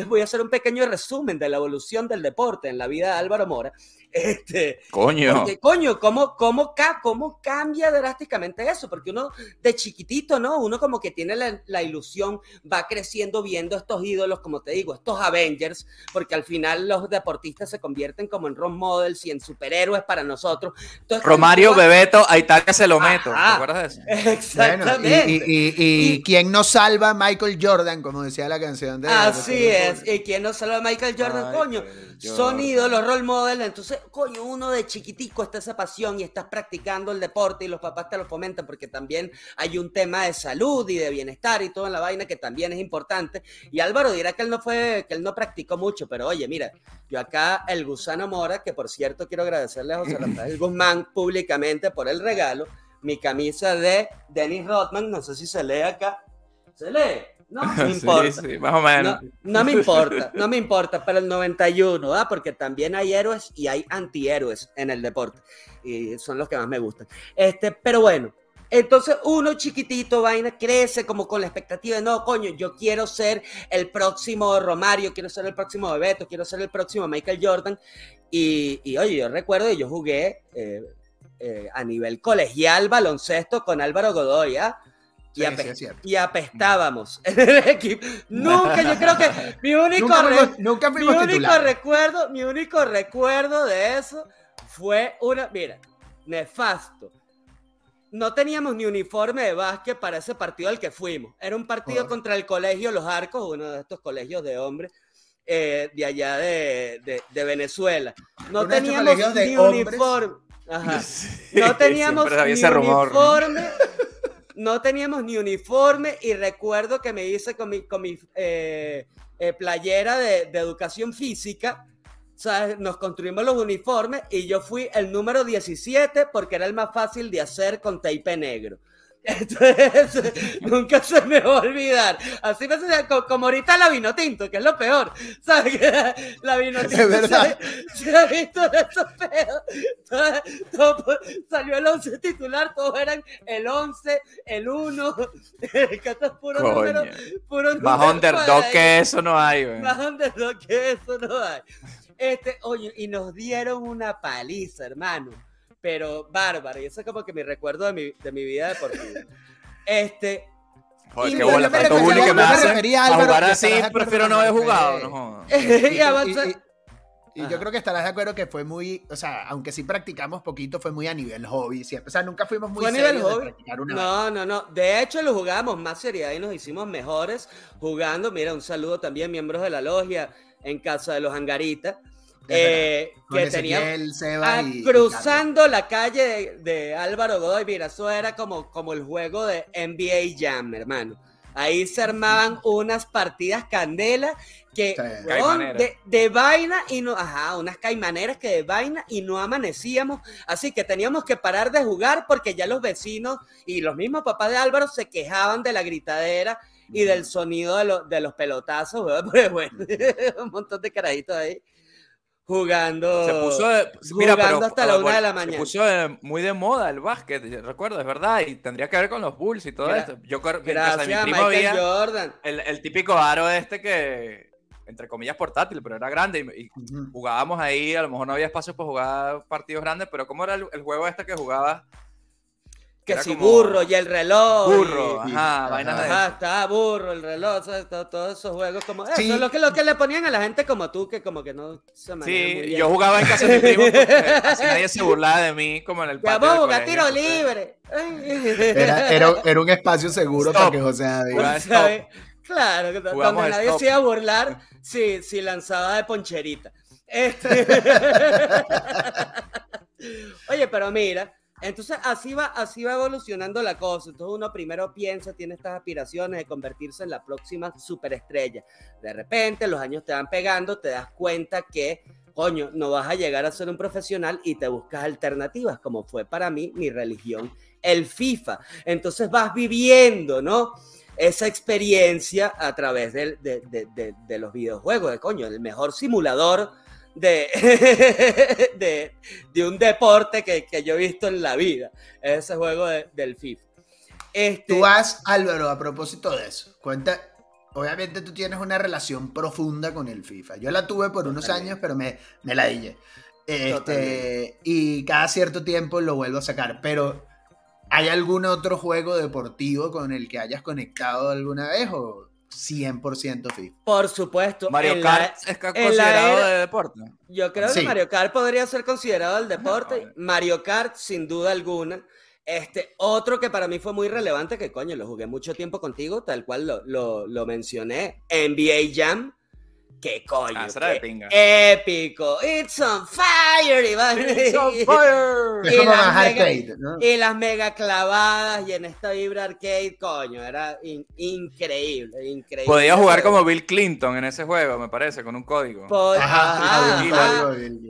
Voy a- hacer un pequeño resumen de la evolución del deporte en la vida de Álvaro Mora. Este, Coño. porque, coño, ¿cómo, cómo, ca- ¿cómo cambia drásticamente eso? Porque uno de chiquitito, ¿no? Uno como que tiene la, la ilusión, va creciendo viendo estos ídolos, como te digo, estos Avengers, porque al final los deportistas se convierten como en role models y en superhéroes para nosotros. Entonces, Romario, Bebeto, a Italia se lo meto. ¿Te Ajá. acuerdas de eso? Bueno, Exactamente. y, y, y, y Y- quién nos salva a Michael Jordan, como decía la canción de. Así de- es. ¿Y quién no salva a Michael Jordan, coño? Son Jordan. ídolos, role model. Entonces, coño, uno de chiquitico está esa pasión y estás practicando el deporte y los papás te lo fomentan porque también hay un tema de salud y de bienestar y todo en la vaina que también es importante. Y Álvaro dirá que él no fue, que él no practicó mucho, pero oye, mira, yo acá el gusano Mora, que por cierto quiero agradecerle a José Rafael Guzmán públicamente por el regalo, mi camisa de Dennis Rodman, no sé si se lee acá. ¿Se lee? No, Sí, importa. sí, más o menos. No, no me importa, no me importa, pero el 91, ¿ah? porque también hay héroes y hay antihéroes en el deporte, y son los que más me gustan. Este, pero bueno, entonces uno chiquitito, vaina, crece como con la expectativa de, no, coño, yo quiero ser el próximo Romario, quiero ser el próximo Bebeto, quiero ser el próximo Michael Jordan, y, y, oye, yo recuerdo que yo jugué eh, eh, a nivel colegial baloncesto con Álvaro Godoy, ¿ah? Sí, ape- sí, y apestábamos en el equipo. Nunca, yo creo que mi único, Nunca fuimos, nunca mi fuimos único titulares. recuerdo, mi único recuerdo de eso fue una, mira, nefasto. No teníamos ni uniforme de básquet para ese partido al que fuimos. Era un partido Oh. contra el colegio Los Arcos, uno de estos colegios de hombres eh, de allá de, de- de Venezuela. No Uno teníamos de ni uniforme. Ajá. Sí, No teníamos ni ese rumor. ¿No? teníamos ni uniforme y recuerdo que me hice con mi, con mi eh, eh, playera de, de educación física. Nos construimos los uniformes y yo fui el número 17 porque era el más fácil de hacer con tape negro. Entonces, nunca se me va a olvidar. Así me co- como ahorita la vino tinto, que es lo peor. ¿Sabes? Que La vino tinto Es verdad. se, se ha visto de esos pedos. Todo- todo salió el 11 titular, todos eran el 11, el 1. que esto es puro Coño. número. Puro Más número underdog que eso no hay, güey. Más underdog que eso no hay. Este, oye, y nos dieron una paliza, hermano. Pero bárbara. Y eso es como que mi recuerdo de mi, de mi vida deportiva. Este, Joder, qué bola, tanto bullying que me refería a jugar así, de prefiero no haber jugado. No jodas. y Ajá. yo creo que estarás de acuerdo que fue muy, o sea, aunque sí practicamos poquito, fue muy a nivel hobby. siempre. O sea, nunca fuimos muy Fue a nivel serios de hobby. practicar una No, no, no. De hecho, lo jugábamos más seriedad y nos hicimos mejores jugando. Mira, un saludo también, miembros de la logia en casa de los Angaritas. Eh, que teníamos. Ezequiel, Seba Ah, y- y cruzando la calle de, de Álvaro Godoy, mira, eso era como, como el juego de NBA Jam, hermano. Ahí se armaban unas partidas candela que, Sí. de, de vaina y no, ajá, unas caimaneras que de vaina y no amanecíamos. Así que teníamos que parar de jugar porque ya los vecinos y los mismos papás de Álvaro se quejaban de la gritadera y del sonido de, lo- de los pelotazos, porque, bueno, un montón de carajitos ahí jugando. Se puso de, mira, jugando pero, hasta la una de la Se mañana. puso de- muy de moda el básquet, recuerdo, es verdad, y tendría que ver con los Bulls y todo Gra- esto. Yo creo que en casa de mi primo había Jordan. el, el típico aro este que, entre comillas, portátil, pero era grande y, jugábamos ahí, a lo mejor no había espacio para jugar partidos grandes, pero ¿cómo era el, el juego este que jugabas? Que Era si como- burro y el reloj. Burro, y- ajá, ajá. vainas de Ajá, está burro, el reloj, ¿sabes? Todo- todos esos juegos como eso Sí. es lo que, lo que le ponían a la gente como tú, que como que no se muy Sí, bien. yo jugaba en casa de mi primo porque así nadie se burlaba de mí como en el patio vamos a jugar colegio, tiro libre. Era, era, era un espacio seguro Stop. para que José David. Claro, Jugamos donde nadie stop. se iba a burlar si, si lanzaba de poncherita. Este- Oye, pero mira, entonces así va, así va evolucionando la cosa. Entonces uno primero piensa, tiene estas aspiraciones de convertirse en la próxima superestrella. De repente los años te van pegando, te das cuenta que coño, no vas a llegar a ser un profesional y te buscas alternativas, como fue para mí mi religión, el FIFA. Entonces vas viviendo, ¿no? Esa experiencia a través de, de, los videojuegos, de coño, el mejor simulador de, de, un deporte que, que, yo he visto en la vida, ese juego del FIFA. Este... Tú has, Álvaro, a propósito de eso, cuenta, obviamente tú tienes una relación profunda con el FIFA. Yo la tuve por unos años, pero me, me la dije. Este, y cada cierto tiempo lo vuelvo a sacar. Pero, ¿hay algún otro juego deportivo con el que hayas conectado alguna vez o 100% FIFA? Por supuesto. Mario Kart es considerado de deporte. Yo creo que Mario Kart podría ser considerado el deporte. Mario Kart, sin duda alguna. Este, otro que para mí fue muy relevante, que coño, lo jugué mucho tiempo contigo, tal cual lo, lo, lo mencioné, NBA Jam qué coño. Ah, qué pinga. Épico. It's on fire. It's on fire. y, las mega, ¿no? y las mega clavadas y en esta vibra arcade, coño, era increíble, increíble. Podía jugar como Bill Clinton en ese juego, me parece, con un código. ajá,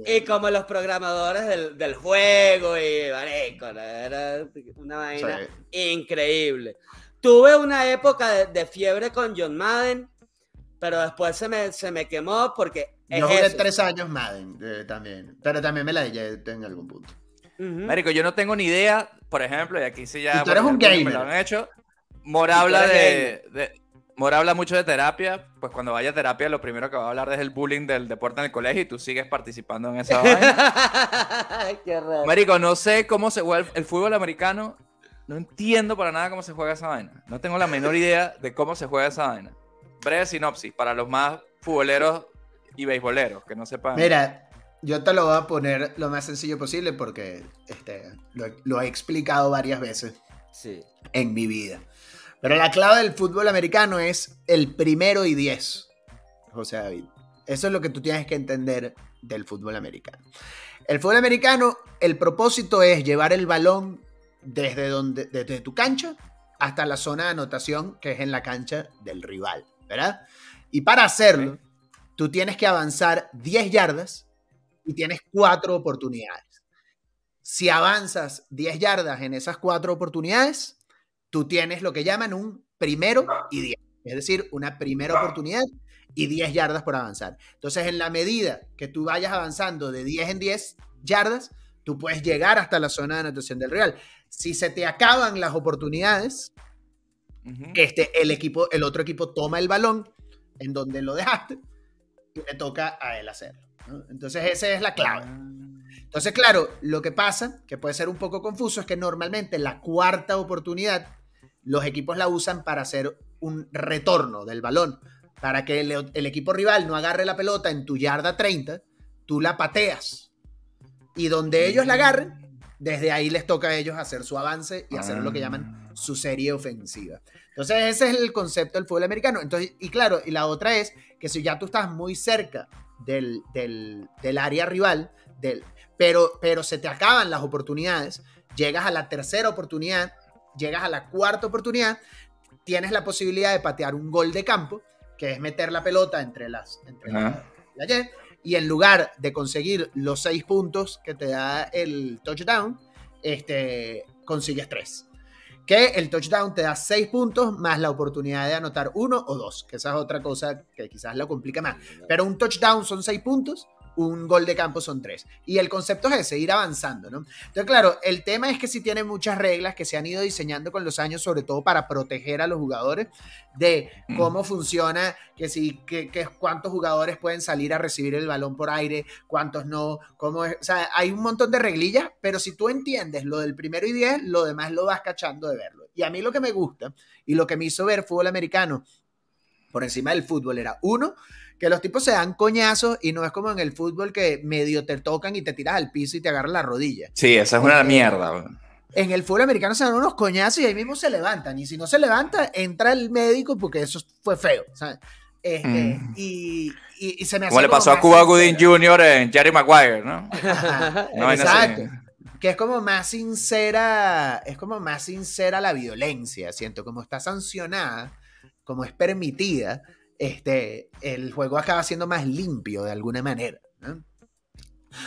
Y como los programadores del, del juego y marico, era una vaina increíble. Tuve una época de, de fiebre con John Madden pero después se me, se me quemó porque. yo jugué tres años Madden eh, también, pero también me la dije en algún punto. Marico, yo no tengo ni idea, por ejemplo, y aquí sí ya. tú eres un gamer. Me lo han hecho. Mor habla de, Mor habla mucho de terapia, pues cuando vaya a terapia lo primero que va a hablar es el bullying del deporte en el colegio y tú sigues participando en esa vaina. Qué raro. Marico, no sé cómo se juega el, fútbol americano, no entiendo para nada cómo se juega esa vaina. No tengo la menor idea de cómo se juega esa vaina breve sinopsis para los más futboleros y beisboleros que no sepan. Mira, yo te lo voy a poner lo más sencillo posible porque este, lo, he explicado varias veces sí. en mi vida. Pero la clave del fútbol americano es el primero y diez, José David. Eso es lo que tú tienes que entender del fútbol americano. El fútbol americano, el propósito es llevar el balón desde, donde, desde tu cancha hasta la zona de anotación, que es en la cancha del rival. ¿Verdad? Y para hacerlo, tú tienes que avanzar 10 yardas y tienes cuatro oportunidades. Si avanzas 10 yardas en esas cuatro oportunidades, tú tienes lo que llaman un primero y 10. Es decir, una primera oportunidad y 10 yardas por avanzar. Entonces, en la medida que tú vayas avanzando de 10 en 10 yardas, tú puedes llegar hasta la zona de anotación del Real. Si se te acaban las oportunidades, este, el, equipo, el otro equipo toma el balón en donde lo dejaste y le toca a él hacerlo. Entonces esa es la clave. Ah. Entonces, claro, lo que pasa, que puede ser un poco confuso, es que normalmente la cuarta oportunidad los equipos la usan para hacer un retorno del balón, para que el, equipo rival no agarre la pelota en tu yarda 30, tú la pateas. Y donde ellos la agarren, desde ahí les toca a ellos hacer su avance y hacer lo que llaman ah. Su serie ofensiva. Entonces, ese es el concepto del fútbol americano. Entonces, y claro, y la otra es que si ya tú estás muy cerca del, área rival, del, pero, pero se te acaban las oportunidades, llegas a la tercera oportunidad, llegas a la cuarta oportunidad, tienes la posibilidad de patear un gol de campo, que es meter la pelota entre las entre la, y en lugar de conseguir los seis puntos que te da el touchdown, este, consigues tres que el touchdown te da 6 puntos más la oportunidad de anotar uno o dos, que esa es otra cosa que quizás lo complica más. Pero un touchdown son 6 puntos un gol de campo son tres. Y el concepto es ese, ir avanzando, ¿no? Entonces, claro, el tema es que sí tiene muchas reglas que se han ido diseñando con los años, sobre todo para proteger a los jugadores de mm. cómo funciona, que si, que, cuántos jugadores pueden salir a recibir el balón por aire, cuántos no, cómo es, o sea, hay un montón de reglillas, pero si tú entiendes lo del primero y diez, lo demás lo vas cachando de verlo. Y a mí lo que me gusta y lo que me hizo ver fútbol americano por encima del fútbol era uno, que los tipos se dan coñazos y no es como en el fútbol que medio te tocan y te tiras al piso y te agarran la rodilla. Sí, esa es una mierda. En el fútbol americano se dan unos coñazos y ahí mismo se levantan. Y si no se levanta, entra el médico porque eso fue feo. Este, mm. y, se me hace Como le pasó a Cuba Gooding Jr. en Jerry Maguire, ¿no? exacto. Que es como más sincera, es como más sincera la violencia, siento, como está sancionada, como es permitida, este, el juego acaba siendo más limpio de alguna manera.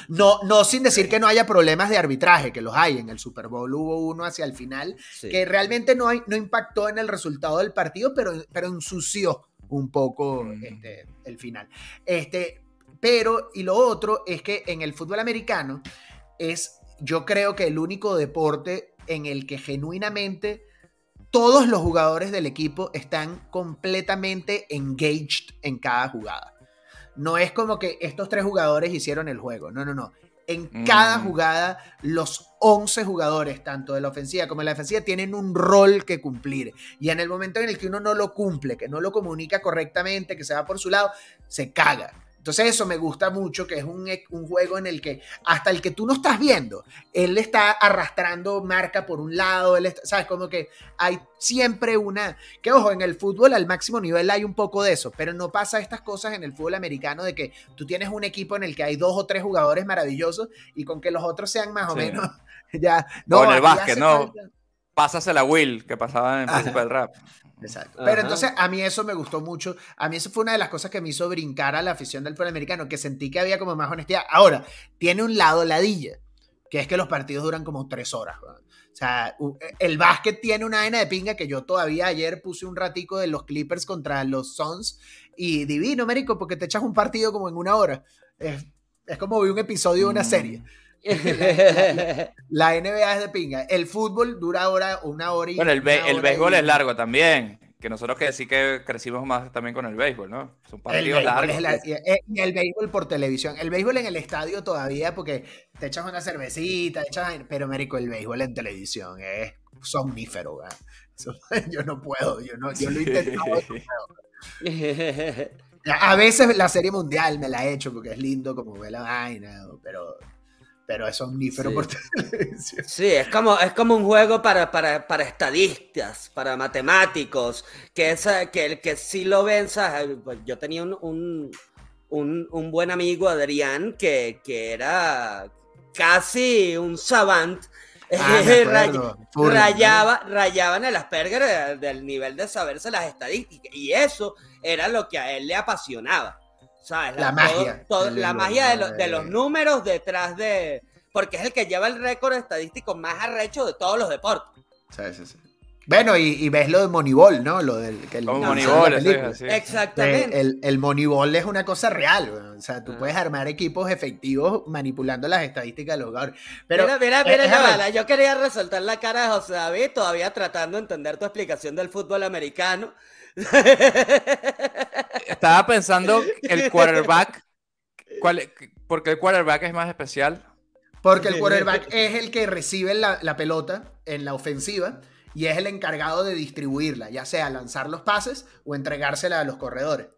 No, no sin decir que no haya problemas de arbitraje, que los hay. En el Super Bowl hubo uno hacia el final Sí. que realmente no, hay, no impactó en el resultado del partido, pero, pero ensució un poco Mm. este, el final. Este, pero, y lo otro es que en el fútbol americano es, yo creo que el único deporte en el que genuinamente todos los jugadores del equipo están completamente engaged en cada jugada. No es como que estos tres jugadores hicieron el juego, no, no, no. En Mm. cada jugada, los 11 jugadores, tanto de la ofensiva como de la defensiva, tienen un rol que cumplir. Y en el momento en el que uno no lo cumple, que no lo comunica correctamente, que se va por su lado, se caga. Entonces eso me gusta mucho, que es un, e- un juego en el que hasta el que tú no estás viendo, él está arrastrando marca por un lado, él está- ¿sabes? Como que hay siempre una... Que ojo, en el fútbol al máximo nivel hay un poco de eso, pero no pasa estas cosas en el fútbol americano de que tú tienes un equipo en el que hay dos o tres jugadores maravillosos y con que los otros sean más o Sí. menos... Ya, O en el básquet, ¿no? falta- Pásasela a Will, que pasaba en el príncipe del rap. Exacto. Ajá. Pero entonces a mí eso me gustó mucho. A mí eso fue una de las cosas que me hizo brincar a la afición del fútbol americano, que sentí que había como más honestidad. Ahora, tiene un lado ladilla, que es que los partidos duran como tres horas. O sea, el básquet tiene una vaina de pinga que yo todavía ayer puse un ratico de los Clippers contra los Suns y divino, Mérico, porque te echas un partido como en una hora. Es, es como vi un episodio de una Mm. La NBA es de pinga. El fútbol dura hora, una hora y Bueno, el, be- el béisbol y- es largo también. Que nosotros que sí que crecimos más también con el béisbol, ¿no? Son partidos largos. la- y- eh, y el béisbol por televisión. El béisbol en el estadio todavía porque te echas una cervecita, echas, pero Mérico, el béisbol en televisión es somnífero. Eso- yo no puedo, yo, no, yo lo he intentado. A veces la serie mundial me la he hecho porque es lindo como ve la vaina, pero, pero es somnífero Sí. por televisión. Sí, es como, es como un juego para, para, para estadistas, para matemáticos, que, esa, que, el que sí lo ven, ¿sabes? Pues Yo tenía un, un, un- un buen amigo, Adrián, que, que era casi un savant. Ah, Ray- rayaba, rayaba en el Asperger de- del nivel de saberse las estadísticas. Y eso era lo que a él le apasionaba. ¿Sabes? La magia todo- la magia de, lo- de los Eh. números detrás de. Porque es el que lleva el récord estadístico más arrecho de todos los deportes. Sí, sí, sí. Bueno, y, y ves lo de Moneyball, ¿no? Lo del que el- Como No, Moneyball, así. Exactamente. Eh, El, el Moneyball es una cosa real, o sea, tú Ah. puedes armar equipos efectivos manipulando las estadísticas de los jugadores. Pero, mira, mira, eh, mira, es ya verdad. va, Yo quería resaltar la cara de José David, todavía tratando de entender tu explicación del fútbol americano. Estaba pensando el quarterback. ¿cuál, ¿Por qué el quarterback es más especial? Porque el quarterback es el que recibe la, la pelota en la ofensiva y es el encargado de distribuirla, ya sea lanzar los pases o entregársela a los corredores.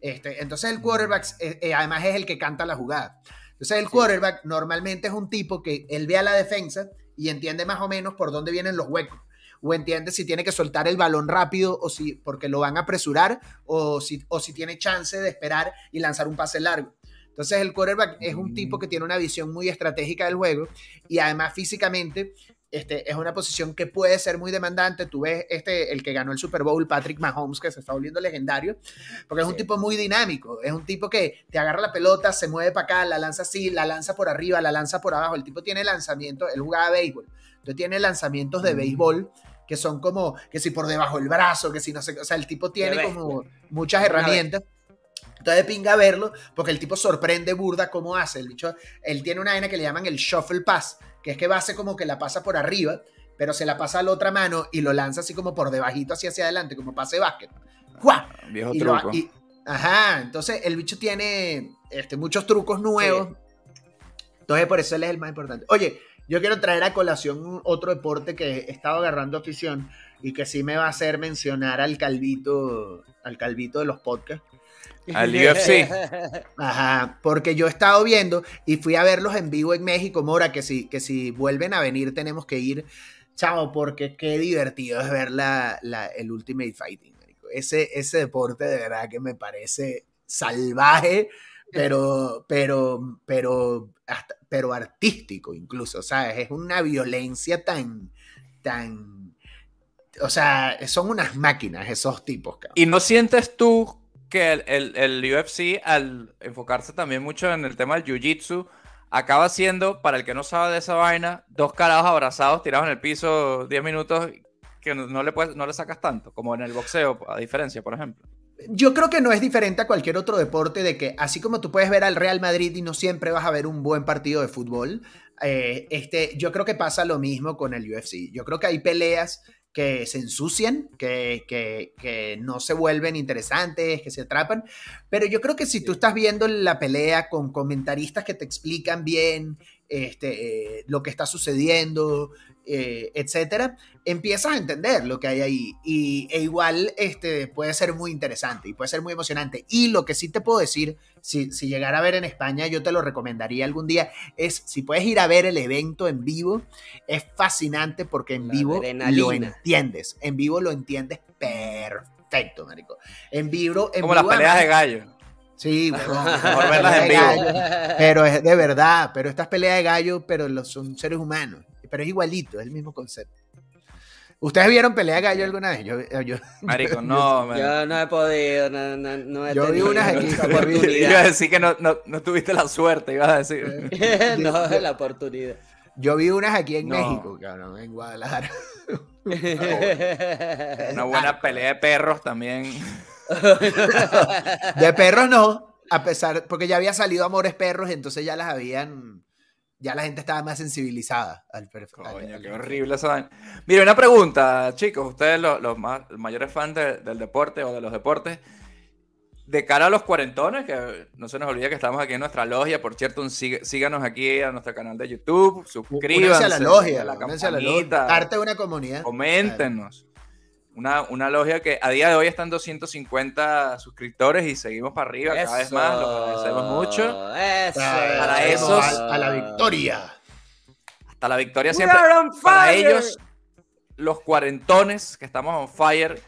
Este, entonces el quarterback eh, además es el que canta la jugada. Entonces el quarterback normalmente es un tipo que él ve a la defensa y entiende más o menos por dónde vienen los huecos. O entiende si tiene que soltar el balón rápido o si porque lo van a apresurar o si, o si tiene chance de esperar y lanzar un pase largo. Entonces el quarterback es un tipo que tiene una visión muy estratégica del juego y además físicamente este, es una posición que puede ser muy demandante. Tú ves este, el que ganó el Super Bowl, Patrick Mahomes, que se está volviendo legendario, porque es un Sí. tipo muy dinámico. Es un tipo que te agarra la pelota, se mueve para acá, la lanza así, la lanza por arriba, la lanza por abajo. El tipo tiene lanzamiento, él jugaba béisbol, entonces tiene lanzamientos de Mm. béisbol que son como que si por debajo del brazo, que si no sé, o sea, el tipo tiene como muchas herramientas. Entonces pinga verlo, porque el tipo sorprende burda cómo hace. El bicho, él tiene una vaina que le llaman el shuffle pass, que es que va a hacer como que la pasa por arriba, pero se la pasa a la otra mano y lo lanza así como por debajito hacia hacia adelante, como pase de básquet. ¡Guau! Viejo Y lo- truco. y- ajá, entonces el bicho tiene este, muchos trucos nuevos. Entonces por eso él es el más importante. Oye, yo quiero traer a colación otro deporte que he estado agarrando afición y que sí me va a hacer mencionar al calvito, al calvito de los podcasts. Al UFC. Ajá, porque yo he estado viendo y fui a verlos en vivo en México, Mora, que si, que si vuelven a venir tenemos que ir, chavo, porque qué divertido es ver la, la- el Ultimate Fighting. Ese, ese deporte de verdad que me parece salvaje, pero, pero, pero, hasta- pero artístico incluso, ¿sabes? Es una violencia tan, tan, o sea, son unas máquinas esos tipos, cabrón. ¿Y no sientes tú que el, el- UFC, al enfocarse también mucho en el tema del jiu-jitsu, acaba siendo, para el que no sabe de esa vaina, dos carajos abrazados tirados en el piso 10 minutos que no le, puedes, no le sacas tanto, como en el boxeo, a diferencia, por ejemplo. Yo creo que no es diferente a cualquier otro deporte de que así como tú puedes ver al Real Madrid y no siempre vas a ver un buen partido de fútbol, eh, este, yo creo que pasa lo mismo con el UFC. Yo creo que hay peleas que se ensucian, que, que, que, no se vuelven interesantes, que se atrapan. Pero yo creo que si tú estás viendo la pelea con comentaristas que te explican bien este, eh, lo que está sucediendo, eh, etcétera, empiezas a entender lo que hay ahí. Y, e igual este, puede ser muy interesante y puede ser muy emocionante. Y lo que sí te puedo decir, si, si llegara a ver en España, yo te lo recomendaría algún día, es si puedes ir a ver el evento en vivo, es fascinante porque en La vivo adrenalina. lo entiendes. En vivo lo entiendes perfecto, marico. En vivo... En Como las vivo, peleas de además- gallo. Sí, Mejor verlas en de vivo. gallo. Pero es de verdad, pero estas peleas de gallo, pero los, son seres humanos. Pero es igualito, es el mismo concepto. ¿Ustedes vieron pelea de gallo alguna vez? Yo, yo- Marico, no, man. Yo no he podido, no, no, no he Yo vi unas aquí, Iba a decir que no, no, no tuviste la suerte, ibas a decir. no, la oportunidad. yo vi unas aquí en No. México, cabrón, en Guadalajara. Una buena pelea de perros también. De perros no, a pesar, porque ya había salido Amores Perros, entonces ya las habían, ya la gente estaba más sensibilizada al. Coño, qué horrible esa. Mire, una pregunta, chicos, ustedes los, los más, mayores fans de- del deporte o de los deportes, de cara a los cuarentones, que no se nos olvide que estamos aquí en nuestra logia, por cierto, un síganos aquí a nuestro canal de YouTube, suscríbanse a la logia, a la únanse a la campanita, logia, parte de una comunidad. coméntenos. Una, una logia que a día de hoy están 250 suscriptores y seguimos para arriba cada vez más, lo agradecemos mucho. Eso. Para, Para eso, esos- a, a la victoria. Hasta la victoria We siempre. are on Para ellos, los cuarentones que estamos on fire,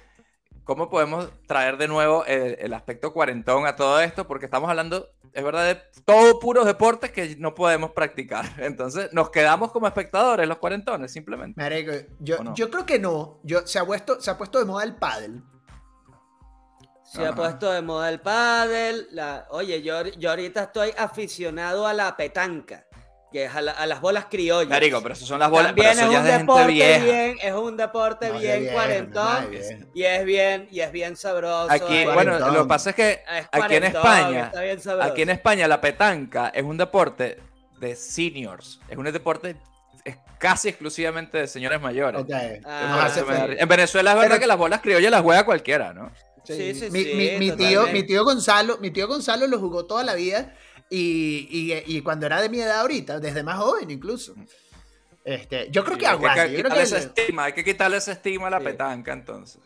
¿cómo podemos traer de nuevo el, el aspecto cuarentón a todo esto? Porque estamos hablando, es verdad, todo puros deportes que no podemos practicar. Entonces, nos quedamos como espectadores, los cuarentones, simplemente. Marico, yo, yo creo que no. Yo, se, ha puesto, se ha puesto de moda el pádel. Se ha puesto de moda el pádel. La... Oye, yo, yo ahorita estoy aficionado a la petanca, que es a, la- a las bolas criollas. Marico, pero eso son las bolas, pero También es eso ya un es de gente deporte vieja. bien, es un deporte No, ya bien viejo, cuarentón ya viejo. y es bien y es bien sabroso. Aquí, es- bueno, lo que pasa es que es aquí en España, bien aquí en España la petanca es un deporte de seniors, es un deporte es casi exclusivamente de señores mayores. Ok, Ah. En Venezuela es verdad Pero- que las bolas criollas las juega cualquiera, ¿no? Sí, sí, mi, sí, mi- mi tío, totalmente. mi tío Gonzalo, mi tío Gonzalo lo jugó toda la vida y, y- y cuando era de mi edad ahorita, desde más joven incluso. Este, yo creo que hay que quitarle que ese el- estigma, hay que quitarle ese estigma a la Sí. petanca entonces.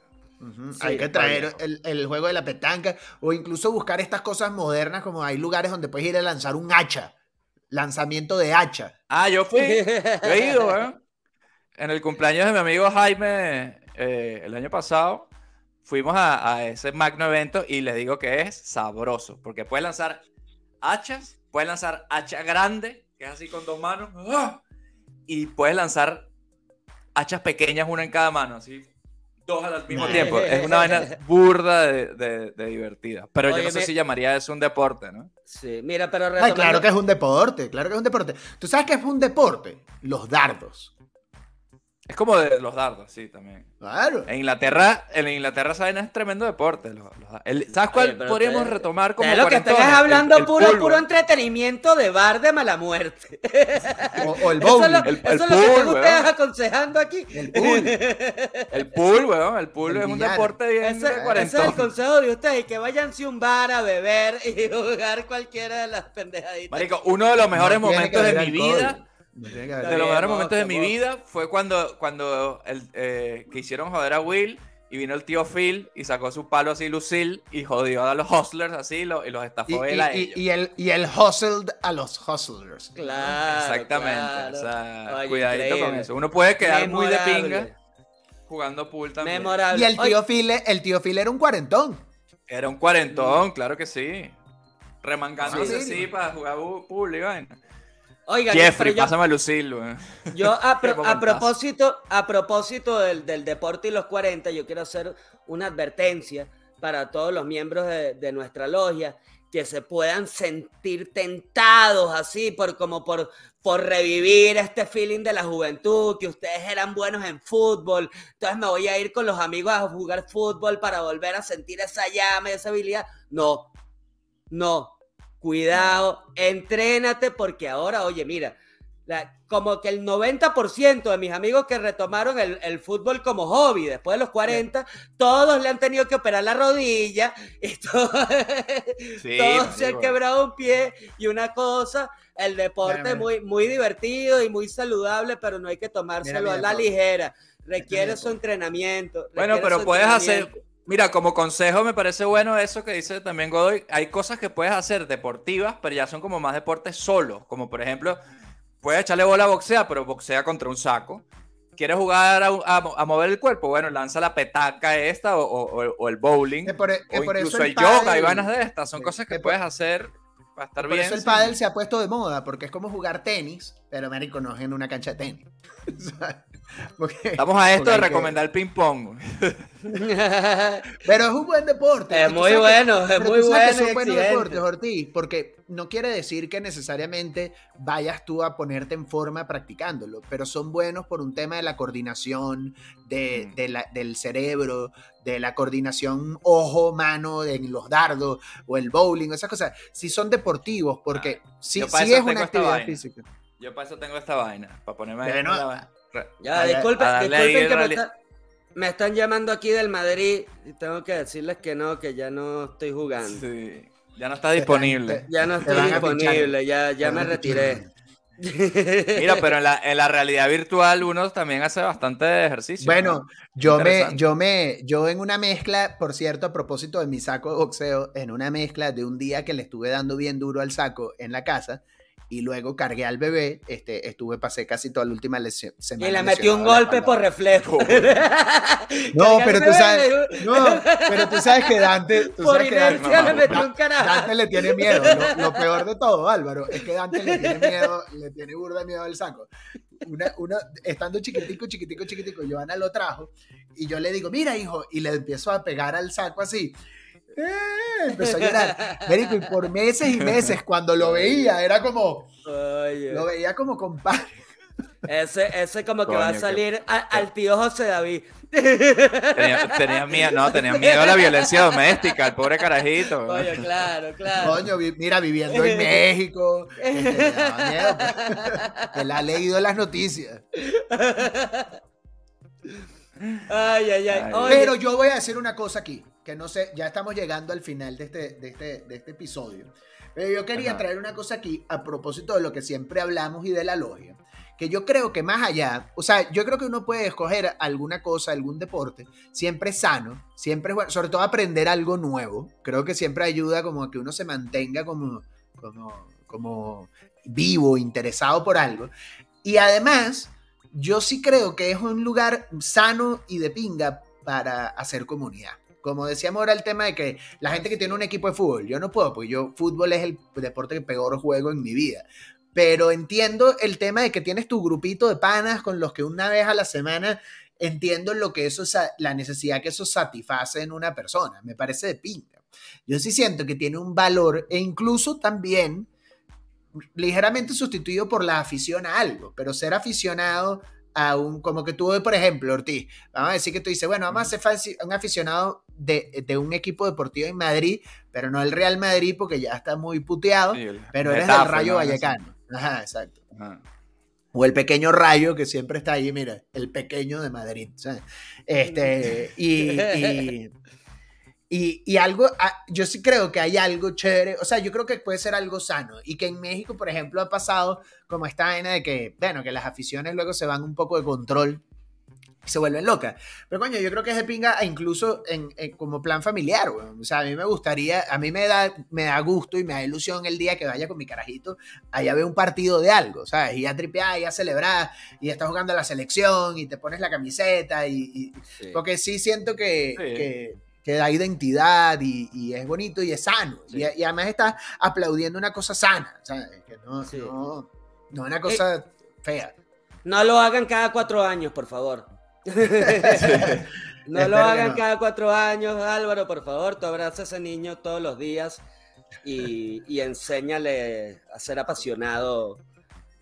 Sí, hay que traer el, el juego de la petanca o incluso buscar estas cosas modernas como hay lugares donde puedes ir a lanzar un hacha. Lanzamiento de hacha. Ah, yo fui, yo he ido, weón. En el cumpleaños de mi amigo Jaime eh, el año pasado, fuimos a, a ese magno evento y les digo que es sabroso, porque puedes lanzar hachas, puedes lanzar hacha grande, que es así con dos manos, ¡ah! y puedes lanzar hachas pequeñas, una en cada mano, así, dos al mismo Nice. tiempo. Es una vaina burda de, de- de divertida. Pero yo no sé me- si llamaría eso un deporte, ¿no? Sí, mira, pero Ay, retomando- claro que es un deporte, claro que es un deporte. ¿Tú sabes qué es un deporte? Los dardos. Es como de los dardos, sí, también. Claro. En Inglaterra, en Inglaterra vaina es tremendo deporte. los- los- el- ¿Sabes cuál Oye, podríamos ustedes- retomar como lo que están es cuarentones? hablando El- el puro, pool, puro entretenimiento de bar de mala muerte. O, o el Eso es bowling. lo, El- eso el es lo que pool, están ustedes aconsejando aquí. El pool. El pool, weón. El pool El es un deporte bien Ese, de ese es el consejo de ustedes, que váyanse a un bar a beber y jugar cualquiera de las pendejaditas. Marico, uno de los mejores No momentos de mi alcohol. vida, De los mejores momentos de mi vida fue cuando, cuando el, eh, que hicieron joder a Will y vino el tío Phil y sacó su palo así Lucille y jodió a los hustlers así y lo- y los estafó y- él a y- ellos. y el, y el hustled a los hustlers. Claro. Exactamente. claro. O sea, Oye, cuidadito con eso. Uno puede quedar muy de pinga jugando pool también. Memorable. Y el Oye, tío Phil, el tío Phil era un cuarentón. Era un cuarentón, claro que sí. Remangándose Ah, sí. así para jugar pool y vaina. Oigan, Jeffrey, yo- pásame a Lucille, weón. Yo a, pro- propósito, a propósito del, del deporte y los 40, yo quiero hacer una advertencia para todos los miembros de, de nuestra logia que se puedan sentir tentados así por como por por revivir este feeling de la juventud, que ustedes eran buenos en fútbol, entonces me voy a ir con los amigos a jugar fútbol para volver a sentir esa llama, esa habilidad. No, no, cuidado, entrénate porque ahora, oye, mira, como que el 90% de mis amigos que retomaron el, fútbol como hobby después de los 40, todos le han tenido que operar la rodilla, y todos se han quebrado un pie y una cosa. El deporte es muy, muy divertido y muy saludable, pero no hay que tomárselo a la ligera. Requiere su entrenamiento. Bueno, pero puedes hacer, Mira, como consejo me parece bueno eso que dice también Godoy. Hay cosas que puedes hacer deportivas, pero ya son como más deportes solos. Como por ejemplo, puedes echarle bola a boxea, pero boxea contra un saco. ¿Quieres jugar a, mover el cuerpo? Bueno, lanza la petaca esta o, el bowling. E, o incluso el, yoga y vainas de estas. Son cosas que, puedes hacer para estar bien. Por eso el pádel se ha puesto de moda, porque es como jugar tenis, pero marico, no es en una cancha de tenis. Estamos a esto de recomendar el ping-pong. Pero es un buen deporte. Es muy bueno, es muy bueno. Son buenos deportes, Ortiz, porque no quiere decir que necesariamente vayas tú a ponerte en forma practicándolo, pero son buenos por un tema de la coordinación, de, mm. del cerebro, de la coordinación ojo-mano en los dardos o el bowling, esas cosas. Si son deportivos, porque ah, si, es una actividad física. Yo para eso tengo esta vaina, para ponerme ya, disculpen, que me, están llamando aquí del Madrid y tengo que decirles que no, que ya no estoy jugando. Sí, ya no está disponible. Ya no estoy disponible, ya, ya me retiré. Mira, pero en la, en la, realidad virtual uno también hace bastante ejercicio. Bueno, yo me, yo me, yo en una mezcla, por cierto, a propósito de mi saco de boxeo, en una mezcla de un día que le estuve dando bien duro al saco en la casa, y luego cargué al bebé, este, estuve, pasé casi toda la última semana. Y le metió un golpe por reflejo. no, pero tú sabes, no, pero tú sabes que Dante, tú por sabes inercia le metió un carajo. Dante le tiene miedo, lo, peor de todo, Álvaro, es que Dante le tiene miedo, le tiene burda miedo al saco. Una, una, estando chiquitico, chiquitico, chiquitico, Joana lo trajo y yo le digo, mira hijo, y le empiezo a pegar al saco así eh, empezó a llorar. y por meses y meses, cuando lo veía, era como. Lo veía como compadre. Ese, ese como que va a salir al tío José David. Tenía, miedo, no, tenía miedo a la violencia doméstica, el pobre carajito. Coño, claro, claro. Coño, mira, viviendo en México. Este, pues. Él ha leído las noticias. Ay, ay, ay. Pero yo voy a decir una cosa aquí que no sé, ya estamos llegando al final de este, de este, de este episodio. Pero yo quería traer una cosa aquí a propósito de lo que siempre hablamos y de la logia. Que yo creo que más allá, o sea, yo creo que uno puede escoger alguna cosa, algún deporte, siempre sano, siempre bueno, sobre todo aprender algo nuevo. Creo que siempre ayuda como a que uno se mantenga como, como, como vivo, interesado por algo. Y además, yo sí creo que es un lugar sano y de pinga para hacer comunidad. Como decíamos ahora el tema de que la gente que tiene un equipo de fútbol, yo no puedo, porque yo fútbol es el deporte que peor juego en mi vida. Pero entiendo el tema de que tienes tu grupito de panas con los que una vez a la semana entiendo lo que eso la necesidad que eso satisface en una persona. Me parece de pinta. Yo sí siento que tiene un valor e incluso también ligeramente sustituido por la afición a algo, pero ser aficionado a un, como que tú, por ejemplo, Ortiz, vamos a decir que tú dices, bueno, vamos a ser un aficionado de, un equipo deportivo en Madrid, pero no el Real Madrid porque ya está muy puteado, pero eres del Rayo Vallecano. Ajá, exacto. O el pequeño rayo que siempre está ahí, mira, el pequeño de Madrid. Este, y, y, algo, ah, yo sí creo que hay algo chévere, o sea, yo creo que puede ser algo sano y que en México, por ejemplo, ha pasado como esta vaina de que, bueno, que las aficiones luego se van un poco de control se vuelven locas. Pero coño, yo creo que es de pinga e incluso en, como plan familiar, O sea, a mí me gustaría, a mí me da, me da gusto y me da ilusión el día que vaya con mi carajito allá ve un partido de algo, ¿sabes? Y ya tripear, y ya celebrar, y estás jugando a la selección, y te pones la camiseta, y, porque sí siento que, que, que, da identidad y, es bonito y es sano. Y, además estás aplaudiendo una cosa sana, ¿sabes? Que no, no, no una cosa fea. No lo hagan cada cuatro años, por favor. no lo hagan cada cuatro años, Álvaro, por favor, tú abrazas a ese niño todos los días. y, y enséñale a ser apasionado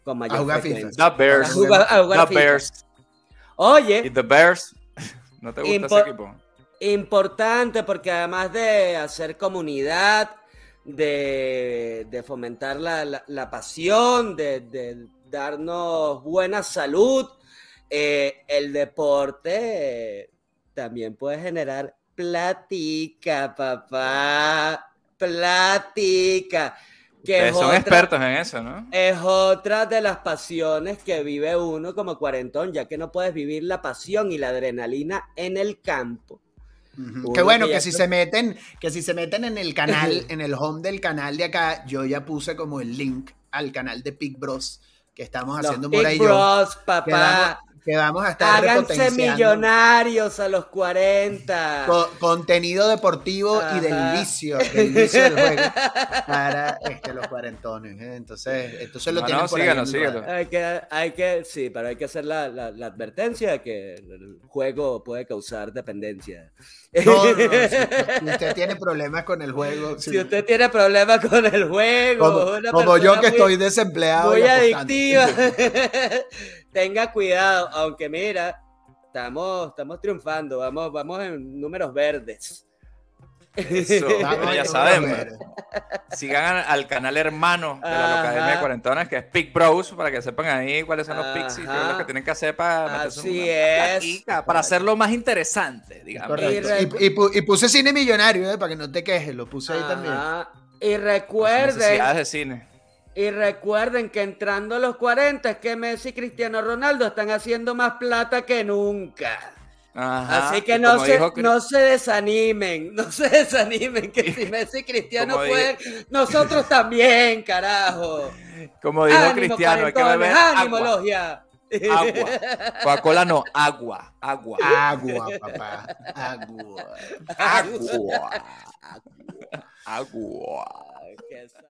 con mayor A jugar frecuencia. The Bears. A jugar- a jugar The FIFA. Bears. ¿Y Oye, The Bears? ¿No te gusta ese equipo? Importante porque además de hacer comunidad, de, de fomentar la, la- la pasión, de, de darnos buena salud, eh, el deporte eh, también puede generar platica, papá, platica. Que Ustedes es son otra- expertos en eso, ¿no? es otra de las pasiones que vive uno como cuarentón, ya que no puedes vivir la pasión y la adrenalina en el campo. Uno Qué bueno que que si se meten, que si se meten en el canal, en el home del canal de acá, yo ya puse como el link al canal de Pig Bros que estamos Los haciendo Big y yo. Bros, Que papá. Que vamos a estar Háganse millonarios a los 40. co- contenido deportivo y del Ajá. vicio, del vicio del juego para este, los cuarentones. ¿eh? Entonces, entonces lo No, tienen no, por ahí. Hay que, hay que, sí, pero hay que hacer la, la- la advertencia de que el juego puede causar dependencia. No, no, si, si usted tiene problemas con el juego, Si sí. usted tiene problemas con el juego, como, una como yo que muy- estoy desempleado. muy y adictiva. Tenga cuidado, aunque mira, estamos, estamos triunfando, vamos, vamos en números verdes. Eso, ya saben, sigan al, al canal hermano de la Ajá. Academia de Cuarentonas, que es Pick Bros, para que sepan ahí cuáles son los picks y lo que tienen que hacer para meterse Así una es. platica, para hacerlo más interesante, digamos. Y puse cine millonario, eh, para que no te quejes, lo puse ahí también. Y recuerden, Necesidades de cine. Y recuerden que entrando a los 40 es que Messi y Cristiano Ronaldo están haciendo más plata que nunca. Ajá, Así que no se, dijo no se desanimen, no se desanimen, que si Messi y Cristiano Como pueden, nosotros también, carajo. Como dijo Ánimo, Cristiano, hay que beber ánimo, agua. logia. Agua. Coca-Cola no, agua, agua. Agua, papá. Agua. Agua. Agua. Qué sa-